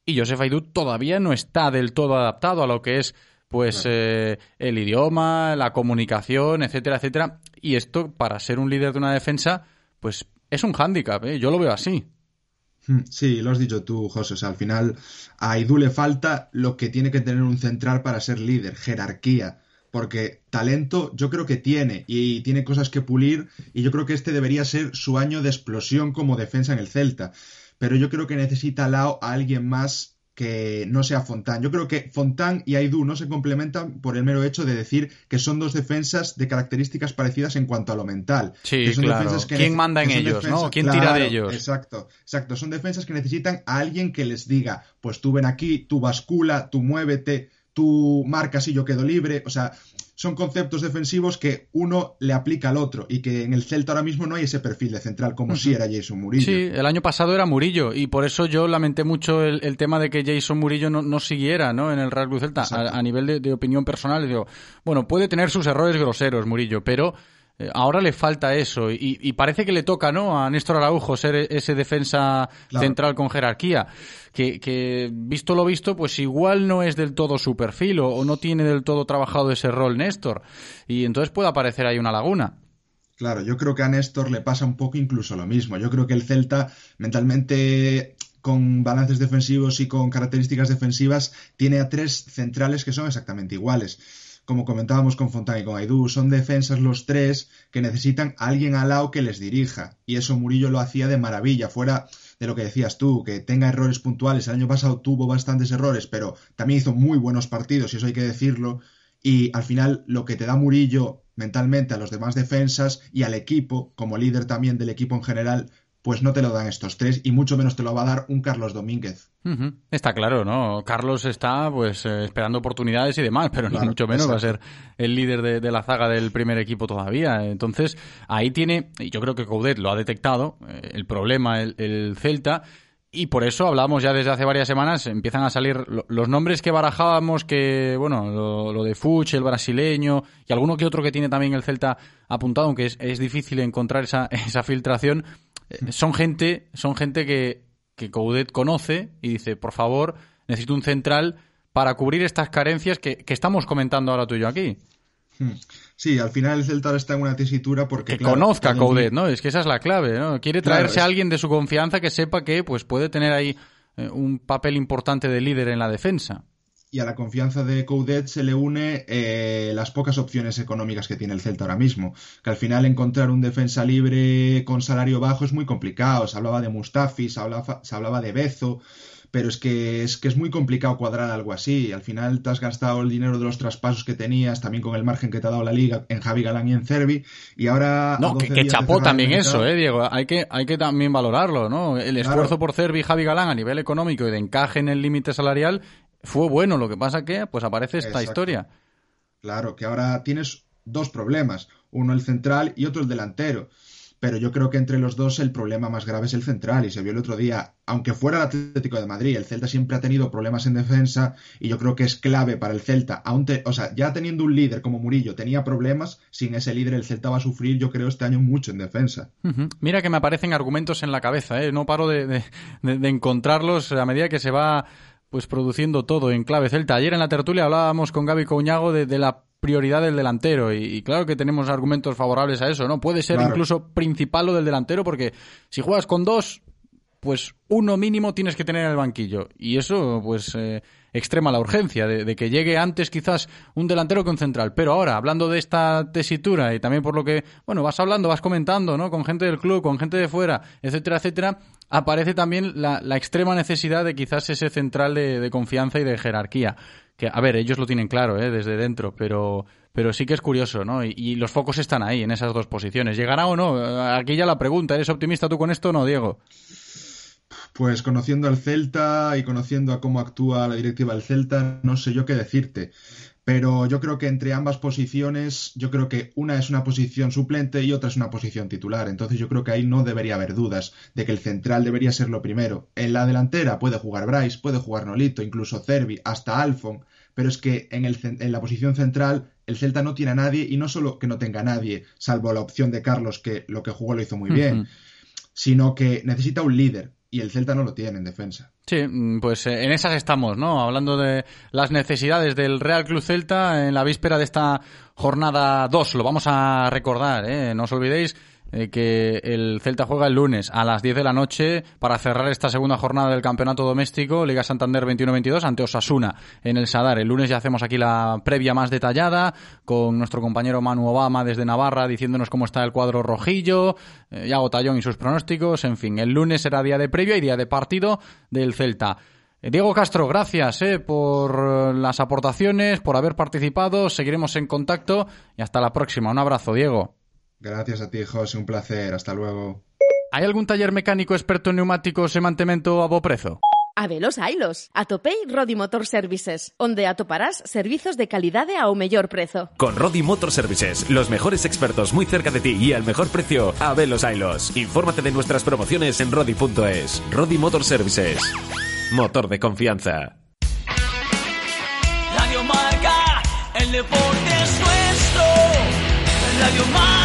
Y Josef Aidú todavía no está del todo adaptado a lo que es pues eh, el idioma, la comunicación, etcétera, etcétera. Y esto, para ser un líder de una defensa, pues es un hándicap, ¿eh? yo lo veo así. Mm, Sí, lo has dicho tú, José. O sea, al final a Aidú le falta lo que tiene que tener un central para ser líder, jerarquía. Porque talento yo creo que tiene y tiene cosas que pulir y yo creo que este debería ser su año de explosión como defensa en el Celta. Pero yo creo que necesita al lado a alguien más que no sea Fontán. Yo creo que Fontán y Aidú no se complementan por el mero hecho de decir que son dos defensas de características parecidas en cuanto a lo mental. Sí, claro. defensas que ¿Quién manda en ellos, no? ¿Quién tira de ellos? Exacto, exacto. Son defensas que necesitan a alguien que les diga, pues tú ven aquí, tú bascula, tú muévete, tú marcas y yo quedo libre. O sea, son conceptos defensivos que uno le aplica al otro y que en el Celta ahora mismo no hay ese perfil de central como si era Jason Murillo. Sí, el año pasado era Murillo y por eso yo lamenté mucho el, el tema de que Jason Murillo no, no siguiera ¿no? en el Real Cruz Celta. A, a nivel de, de opinión personal, digo, bueno, puede tener sus errores groseros Murillo, pero ahora le falta eso y, y parece que le toca ¿no? a Néstor Araujo ser e- ese defensa Claro. central con jerarquía. Que, que, visto lo visto, pues igual no es del todo su perfil o, o no tiene del todo trabajado ese rol Néstor. Y entonces puede aparecer ahí una laguna. Claro, yo creo que a Néstor le pasa un poco incluso lo mismo. Yo creo que el Celta mentalmente con balances defensivos y con características defensivas tiene a tres centrales que son exactamente iguales. Como comentábamos con Fontán y con Aidú, son defensas los tres que necesitan a alguien al lado que les dirija. Y eso Murillo lo hacía de maravilla, fuera de lo que decías tú, que tenga errores puntuales. El año pasado tuvo bastantes errores, pero también hizo muy buenos partidos, y eso hay que decirlo. Y al final lo que te da Murillo mentalmente a los demás defensas y al equipo, como líder también del equipo en general, pues no te lo dan estos tres y mucho menos te lo va a dar un Carlos Domínguez. Está claro, ¿no? Carlos está pues eh, esperando oportunidades y demás, pero ni Claro, mucho menos va a ser el líder de, de la zaga del primer equipo todavía. Entonces, ahí tiene, y yo creo que Coudet lo ha detectado, eh, el problema, el, el Celta, y por eso hablamos ya desde hace varias semanas, empiezan a salir lo- los nombres que barajábamos, que, bueno, lo, lo de Fuch, el brasileño, y alguno que otro que tiene también el Celta apuntado, aunque es, es difícil encontrar esa, [LAUGHS] esa filtración, son gente, son gente que, que Coudet conoce y dice, por favor, necesito un central para cubrir estas carencias que, que estamos comentando ahora tú y yo aquí. Hmm. Sí, al final el Celta está en una tesitura porque... Que claro, conozca a Coudet, ¿no? Es que esa es la clave, ¿no? Quiere Claro, traerse es- a alguien de su confianza que sepa que pues puede tener ahí eh, un papel importante de líder en la defensa. Y a la confianza de Coudet se le une eh, las pocas opciones económicas que tiene el Celta ahora mismo. Que al final encontrar un defensa libre con salario bajo es muy complicado. Se hablaba de Mustafi, se hablaba, se hablaba de Bezo, pero es que, es que es muy complicado cuadrar algo así. Al final te has gastado el dinero de los traspasos que tenías, también con el margen que te ha dado la liga en Javi Galán y en Cervi. Y ahora. No, 12 que, chapó también eso, ¿eh, Diego? Hay que, hay que también valorarlo, ¿no? El Claro. esfuerzo por Cervi y Javi Galán a nivel económico y de encaje en el límite salarial fue bueno. Lo que pasa que, pues aparece esta Exacto. historia. Claro, que ahora tienes dos problemas, uno el central y otro el delantero. Pero yo creo que entre los dos el problema más grave es el central y se vio el otro día, aunque fuera el Atlético de Madrid, el Celta siempre ha tenido problemas en defensa y yo creo que es clave para el Celta, te- o sea, ya teniendo un líder como Murillo tenía problemas, sin ese líder el Celta va a sufrir yo creo este año mucho en defensa. Mira que me aparecen argumentos en la cabeza, ¿eh? No paro de, de- de- de encontrarlos a medida que se va pues produciendo todo en clave celta. Ayer en la tertulia hablábamos con Gaby Couñago de, de la prioridad del delantero y, y claro que tenemos argumentos favorables a eso, ¿no? Puede ser Claro. incluso principal lo del delantero porque si juegas con dos, pues uno mínimo tienes que tener en el banquillo y eso pues eh, extrema la urgencia de, de que llegue antes quizás un delantero que un central. Pero ahora, hablando de esta tesitura y también por lo que, bueno, vas hablando, vas comentando, ¿no? Con gente del club, con gente de fuera, etcétera, etcétera, aparece también la, la extrema necesidad de quizás ese central de, de confianza y de jerarquía. Que, a ver, ellos lo tienen claro, ¿eh? Desde dentro, pero, pero sí que es curioso, ¿no? Y, y los focos están ahí, en esas dos posiciones. ¿Llegará o no? Aquí ya la pregunta, ¿eres optimista tú con esto o no, Diego? Pues conociendo al Celta y conociendo a cómo actúa la directiva del Celta, no sé yo qué decirte. Pero yo creo que entre ambas posiciones, yo creo que una es una posición suplente y otra es una posición titular. Entonces yo creo que ahí no debería haber dudas de que el central debería ser lo primero. En la delantera puede jugar Bryce, puede jugar Nolito, incluso Cervi, hasta Alfon. Pero es que en, el, en la posición central el Celta no tiene a nadie y no solo que no tenga a nadie, salvo la opción de Carlos, que lo que jugó lo hizo muy bien, sino que necesita un líder y el Celta no lo tiene en defensa. Sí, mm, pues eh, en esas estamos, ¿no? Hablando de las necesidades del Real Club Celta en la víspera de esta jornada 2. Lo vamos a recordar, ¿eh? No os olvidéis eh, que el Celta juega el lunes a las 10 de la noche para cerrar esta segunda jornada del campeonato doméstico, Liga Santander 21-22 ante Osasuna en el Sadar. El lunes ya hacemos aquí la previa más detallada con nuestro compañero Manu Obama desde Navarra diciéndonos cómo está el cuadro rojillo, eh, Yago Tallón y sus pronósticos. En fin, el lunes será día de previa y día de partido del Celta. Eh, Diego Castro, gracias eh, por eh, las aportaciones, por haber participado. Seguiremos en contacto y hasta la próxima. Un abrazo, Diego. Gracias a ti, José, un placer. Hasta luego. Hay algún taller mecánico experto en neumáticos e mantemento a bo prezo? Habelos hailos. Atopei Rodi Motor Services, onde atoparás servizos de calidade ao mellor prezo. Con Rodi Motor Services, los mejores expertos muy cerca de ti y al mejor precio, a velos ailos. Infórmate de nuestras promociones en rodi.es. Rodi Motor Services. Motor de confianza. Radio Marca, el deporte es nuestro. Radio Marca.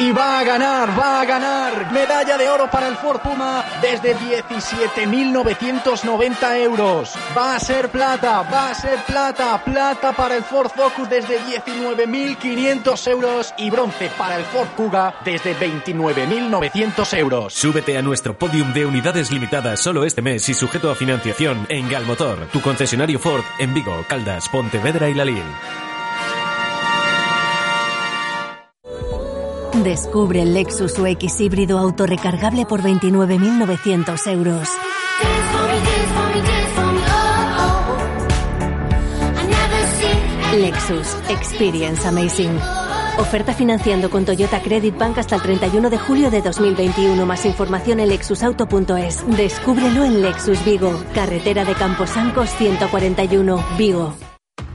Y va a ganar, va a ganar. Medalla de oro para el Ford Puma desde 17.990 euros. Va a ser plata, va a ser plata. Plata para el Ford Focus desde 19.500 euros y bronce para el Ford Kuga desde 29.900 euros. Súbete a nuestro podium de unidades limitadas solo este mes y sujeto a financiación en Galmotor, tu concesionario Ford en Vigo, Caldas, Pontevedra y Lalín. Descubre el Lexus UX híbrido autorrecargable por 29.900 euros. Lexus Experience Amazing. Oferta financiando con Toyota Credit Bank hasta el 31 de julio de 2021. Más información en lexusauto.es. Descúbrelo en Lexus Vigo. Carretera de Camposancos 141, Vigo.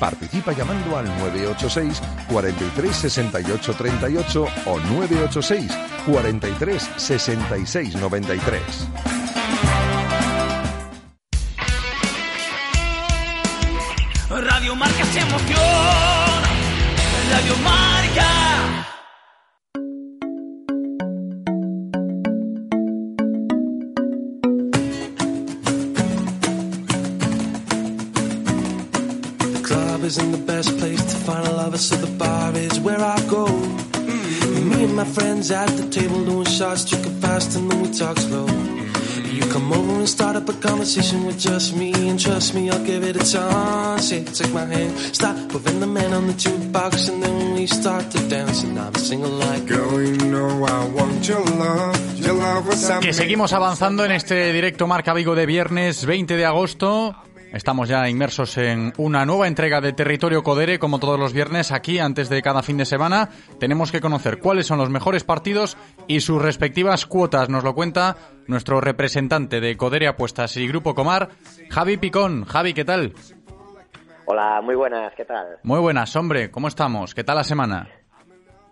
Participa llamando al 986 43 68 38 o 986 43 66 93. Radio Marca se emoción. Radio Marca. Isn't the best place to find a lover, so the bar is where I go. Me and my friends at the table doing shots, drinking fast, and then we talk slow. You come over and start up a conversation with just me, and trust me, I'll give it a chance. Yeah, take my hand, stop moving the man on the jukebox, and then we start to dance, and I'm singing like, Girl, you know I want your love, your love was Que seguimos avanzando en este directo Marca Vigo de viernes 20 de agosto. Estamos ya inmersos en una nueva entrega de Territorio Codere, como todos los viernes, aquí antes de cada fin de semana. Tenemos que conocer cuáles son los mejores partidos y sus respectivas cuotas. Nos lo cuenta nuestro representante de Codere Apuestas y Grupo Comar, Javi Picón. Javi, ¿qué tal? Hola, muy buenas, ¿qué tal? Muy buenas, hombre, ¿cómo estamos? ¿Qué tal la semana?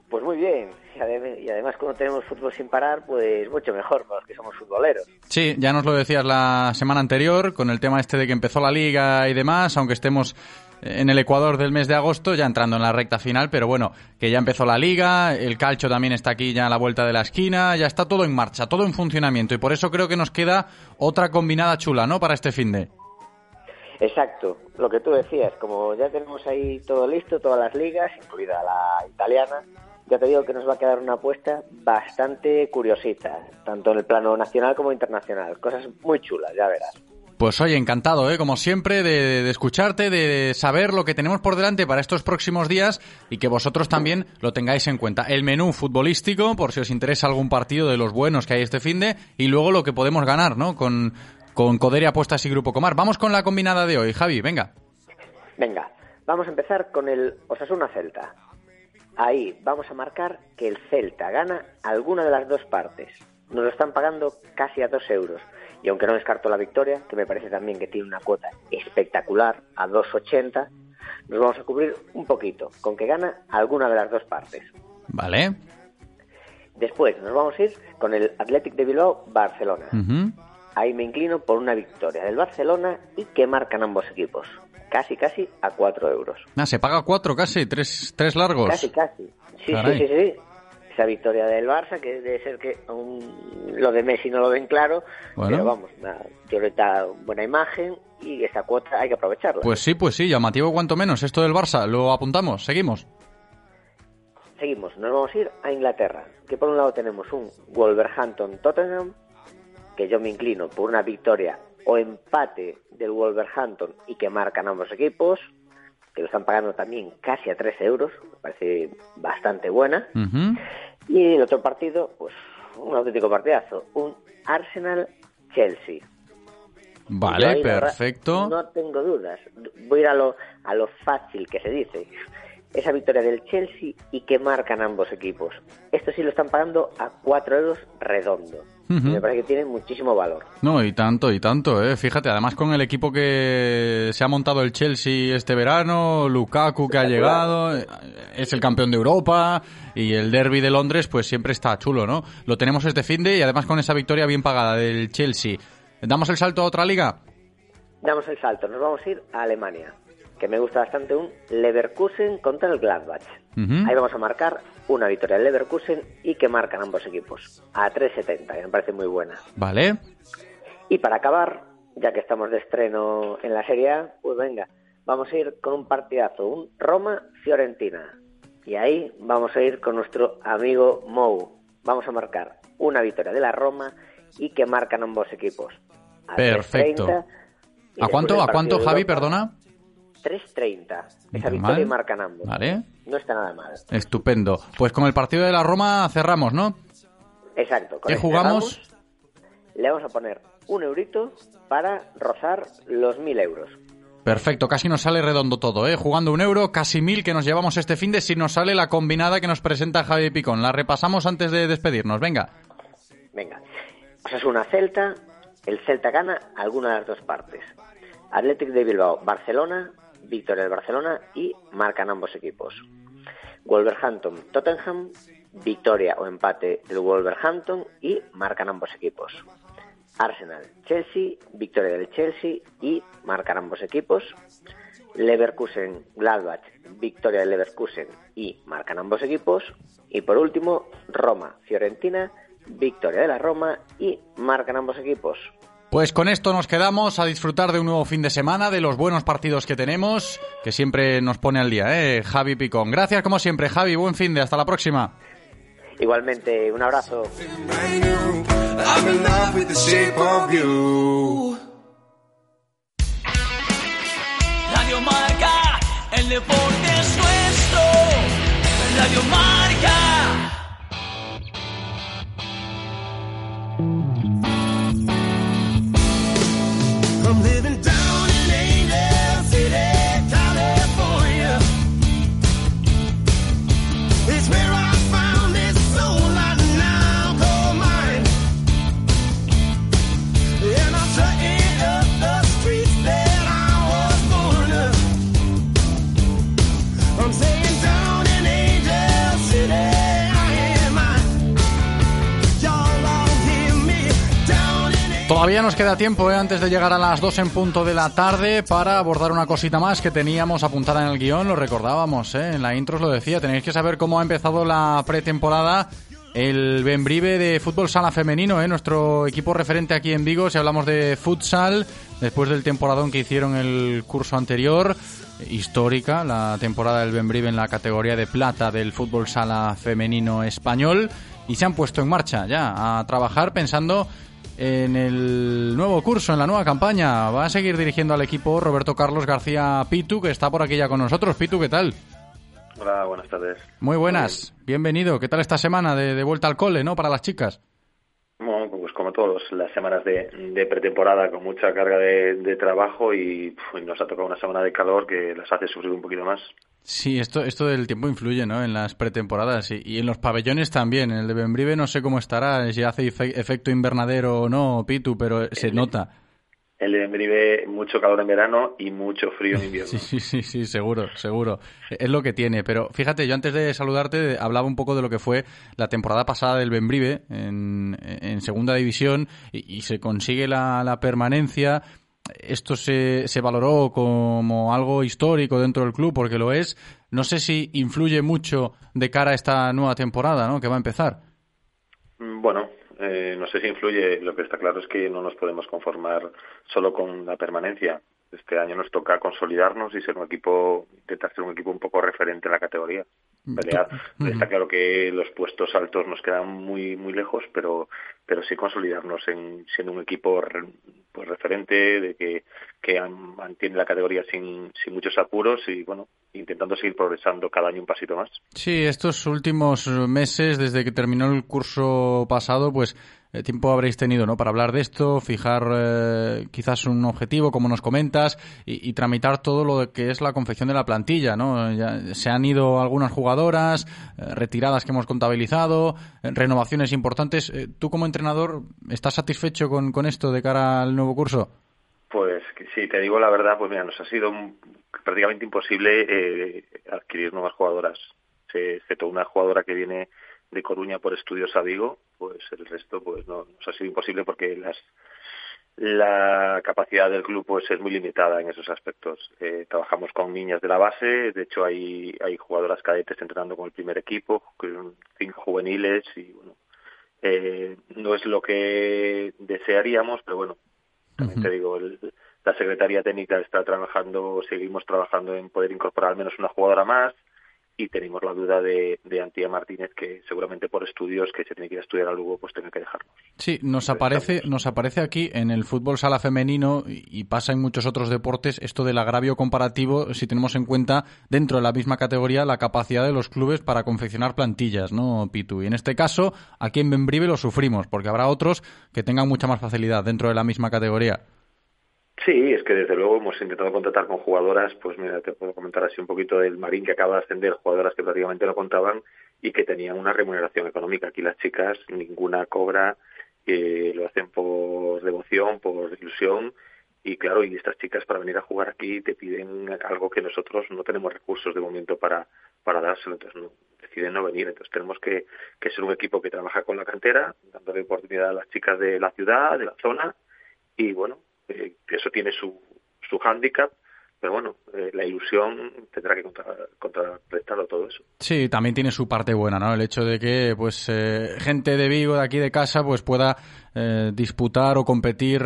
Pues muy bien, y adem- y además como tenemos fútbol sin parar, pues mucho mejor para los que somos futboleros. Sí, ya nos lo decías la semana anterior con el tema este de que empezó la liga y demás, aunque estemos en el Ecuador del mes de agosto, ya entrando en la recta final, pero bueno, que ya empezó la liga, el calcho también está aquí ya a la vuelta de la esquina, ya está todo en marcha, todo en funcionamiento y por eso creo que nos queda otra combinada chula, ¿no? Para este fin de. Exacto, lo que tú decías, como ya tenemos ahí todo listo, todas las ligas, incluida la italiana, ya te digo que nos va a quedar una apuesta bastante curiosita, tanto en el plano nacional como internacional. Cosas muy chulas, ya verás. Pues oye, encantado, ¿eh? como siempre, de, de escucharte, de saber lo que tenemos por delante para estos próximos días y que vosotros también lo tengáis en cuenta. El menú futbolístico, por si os interesa algún partido de los buenos que hay este fin de, y luego lo que podemos ganar, ¿no? Con, con Coderia Apuestas y Grupo Comar. Vamos con la combinada de hoy, Javi, venga. Venga, vamos a empezar con el Osasuna Celta. Ahí vamos a marcar que el Celta gana alguna de las dos partes. Nos lo están pagando casi a dos euros. Y aunque no descarto la victoria, que me parece también que tiene una cuota espectacular, a 2,80, nos vamos a cubrir un poquito, con que gana alguna de las dos partes. Vale. Después nos vamos a ir con el Athletic de Bilbao Barcelona. Ahí me inclino por una victoria del Barcelona y que marcan ambos equipos. Casi, casi a 4 euros. Ah, se paga cuatro casi, tres, tres largos. Casi, casi. Sí, Caray. sí, sí, sí. Esa victoria del Barça, que debe ser que aún lo de Messi no lo ven claro, Bueno. pero vamos, una teoría buena imagen y esa cuota hay que aprovecharla. Pues sí, pues sí, llamativo cuanto menos. Esto del Barça, lo apuntamos, seguimos. Seguimos, nos vamos a ir a Inglaterra, que por un lado tenemos un Wolverhampton-Tottenham, que yo me inclino por una victoria o empate del Wolverhampton y que marcan ambos equipos, que lo están pagando también casi a 3 euros, me parece bastante buena. Y el otro partido, pues un auténtico partidazo, un Arsenal-Chelsea. Vale, ahí, la verdad, perfecto. No tengo dudas. Voy a ir a lo, a lo fácil que se dice. Esa victoria del Chelsea y que marcan ambos equipos. Esto sí lo están pagando a 4 euros redondo. Me parece que tiene muchísimo valor. No, y tanto, y tanto, ¿eh? Fíjate, además con el equipo que se ha montado el Chelsea este verano, Lukaku que ha llegado, es el campeón de Europa y el derby de Londres, pues siempre está chulo, ¿no? Lo tenemos este fin de y además con esa victoria bien pagada del Chelsea. ¿Damos el salto a otra liga? Damos el salto. Nos vamos a ir a Alemania. Que me gusta bastante un Leverkusen contra el Gladbach. Ahí vamos a marcar una victoria del Leverkusen y que marcan ambos equipos. A 3.70, que me parece muy buena. Vale. Y para acabar, ya que estamos de estreno en la Serie A, pues venga, vamos a ir con un partidazo, un Roma-Fiorentina. Y ahí vamos a ir con nuestro amigo Mou. Vamos a marcar una victoria de la Roma y que marcan ambos equipos. A Perfecto. 3.30, y ¿A cuánto, a cuánto, Javi, Europa, perdona? 3.30. Ni Esa victoria y marcan ambos. Vale. No está nada mal. Estupendo. Pues con el partido de la Roma cerramos, ¿no? Exacto. con ¿Qué este jugamos? Le vamos a poner un eurito para rozar los 1.000 euros. Perfecto, casi nos sale redondo todo, ¿eh? Jugando un euro, casi mil que nos llevamos este fin de si nos sale la combinada que nos presenta Javi Picón. La repasamos antes de despedirnos, venga. Venga. O sea, es una Celta. El Celta gana alguna de las dos partes. Athletic de Bilbao, Barcelona, victoria del Barcelona y marcan ambos equipos. Wolverhampton, Tottenham, victoria o empate del Wolverhampton y marcan ambos equipos. Arsenal, Chelsea, victoria del Chelsea y marcan ambos equipos. Leverkusen, Gladbach, victoria del Leverkusen y marcan ambos equipos. Y por último, Roma, Fiorentina, victoria de la Roma y marcan ambos equipos. Pues con esto nos quedamos a disfrutar de un nuevo fin de semana, de los buenos partidos que tenemos, que siempre nos pone al día, ¿eh? Javi Picón. Gracias como siempre, Javi, buen fin de, hasta la próxima. Igualmente, un abrazo. Radio Marca, el deporte es nuestro. Radio Marca. Todavía nos queda tiempo ¿eh? antes de llegar a las 2 en punto de la tarde para abordar una cosita más que teníamos apuntada en el guion, lo recordábamos, ¿eh? en la intro os lo decía, tenéis que saber cómo ha empezado la pretemporada el Benbrive de fútbol sala femenino, ¿eh? nuestro equipo referente aquí en Vigo, si hablamos de futsal, después del temporadón que hicieron el curso anterior, histórica, la temporada del Benbrive en la categoría de plata del fútbol sala femenino español, y se han puesto en marcha ya a trabajar pensando en el nuevo curso, en la nueva campaña. Va a seguir dirigiendo al equipo Roberto Carlos García Pitu, que está por aquí ya con nosotros. Pitu, ¿qué tal? Hola, buenas tardes. Muy buenas, bienvenido. ¿Qué tal esta semana de, de vuelta al cole, no? Para las chicas. Bueno, pues como todos, las semanas de, de pretemporada con mucha carga de, de trabajo y nos ha tocado una semana de calor que las hace sufrir un poquito más. Sí, esto, esto del tiempo influye, ¿no? En las pretemporadas y, y en los pabellones también. En el de Benbrive no sé cómo estará, si hace efe- efecto invernadero o no, Pitu, pero se nota. El de Benbrive, mucho calor en verano y mucho frío en invierno. Sí, [LAUGHS] sí, sí, sí, seguro, seguro. Es lo que tiene. Pero fíjate, yo antes de saludarte hablaba un poco de lo que fue la temporada pasada del Benbrive en, en segunda división y, y se consigue la, la permanencia. Esto se, se valoró como algo histórico dentro del club, porque lo es. No sé si influye mucho de cara a esta nueva temporada, ¿no? Que va a empezar. Mm, Bueno, eh, no sé si influye. Lo que está claro es que no nos podemos conformar solo con la permanencia. Este año nos toca consolidarnos y ser un equipo, intentar ser un equipo un poco referente en la categoría. Pelear. Está claro que los puestos altos nos quedan muy muy lejos, pero pero sí consolidarnos en siendo un equipo pues referente de que que mantiene la categoría sin sin muchos apuros y bueno intentando seguir progresando cada año un pasito más. Sí, estos últimos meses, desde que terminó el curso pasado, pues tiempo habréis tenido, ¿no? Para hablar de esto, fijar eh, quizás un objetivo, como nos comentas, y, tramitar todo lo que es la confección de la plantilla, ¿no? Ya se han ido algunas jugadoras, eh, retiradas que hemos contabilizado, eh, renovaciones importantes. Eh, ¿Tú como entrenador estás satisfecho con, con esto de cara al nuevo curso? Pues si te digo la verdad, pues mira, nos ha sido prácticamente imposible eh, adquirir nuevas jugadoras. Excepto una jugadora que viene de Coruña por estudios a Vigo, pues el resto pues no nos ha sido imposible porque las la capacidad del club pues es muy limitada en esos aspectos. Eh, trabajamos con niñas de la base, de hecho hay hay jugadoras cadetes entrenando con el primer equipo, con cinco juveniles y bueno, eh, no es lo que desearíamos, pero bueno, también te digo, el- la Secretaría Técnica está trabajando, seguimos trabajando en poder incorporar al menos una jugadora más y tenemos la duda de, de Antía Martínez que seguramente por estudios que se tiene que ir a estudiar a Lugo pues tenga que dejarnos. Sí, nos aparece, nos aparece aquí en el fútbol sala femenino y y pasa en muchos otros deportes esto del agravio comparativo si tenemos en cuenta dentro de la misma categoría la capacidad de los clubes para confeccionar plantillas, ¿no, Pitu? Y en este caso, aquí en Benbrive lo sufrimos porque habrá otros que tengan mucha más facilidad dentro de la misma categoría. Sí, es que desde luego hemos intentado contratar con jugadoras, pues mira, te puedo comentar así un poquito del Marín que acaba de ascender, jugadoras que prácticamente no contaban y que tenían una remuneración económica. Aquí las chicas ninguna cobra, eh, lo hacen por devoción, por ilusión y claro, y estas chicas para venir a jugar aquí te piden algo que nosotros no tenemos recursos de momento para, para dárselo, entonces no, deciden no venir. Entonces tenemos que, que ser un equipo que trabaja con la cantera, dándole oportunidad a las chicas de la ciudad, de la zona y bueno, eh, eso tiene su, su hándicap, pero bueno, eh, la ilusión tendrá que contra, contrarrestarlo todo eso. Sí, también tiene su parte buena, ¿no? El hecho de que, pues, eh, gente de Vigo, de aquí de casa, pues pueda eh, disputar o competir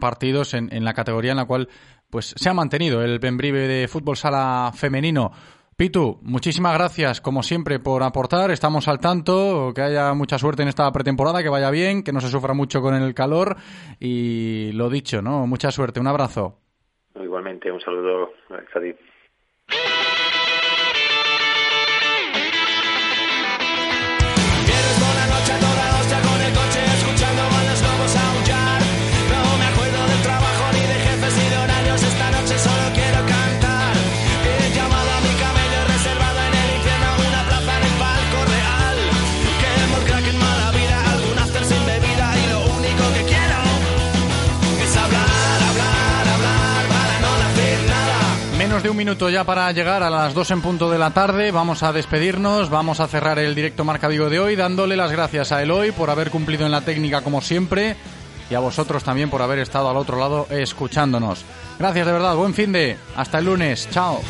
partidos en, en la categoría en la cual, pues, se ha mantenido el Benbrive de fútbol sala femenino. Pitu, muchísimas gracias, como siempre, por aportar. Estamos al tanto, que haya mucha suerte en esta pretemporada, que vaya bien, que no se sufra mucho con el calor. Y lo dicho, ¿no? Mucha suerte. Un abrazo. Igualmente, un saludo a. Menos de un minuto ya para llegar a las 2 en punto de la tarde. Vamos a despedirnos, vamos a cerrar el directo Marca Vigo de hoy, dándole las gracias a Eloy por haber cumplido en la técnica como siempre. y a vosotros también por haber estado al otro lado escuchándonos. Gracias de verdad, buen fin de, hasta el lunes, chao.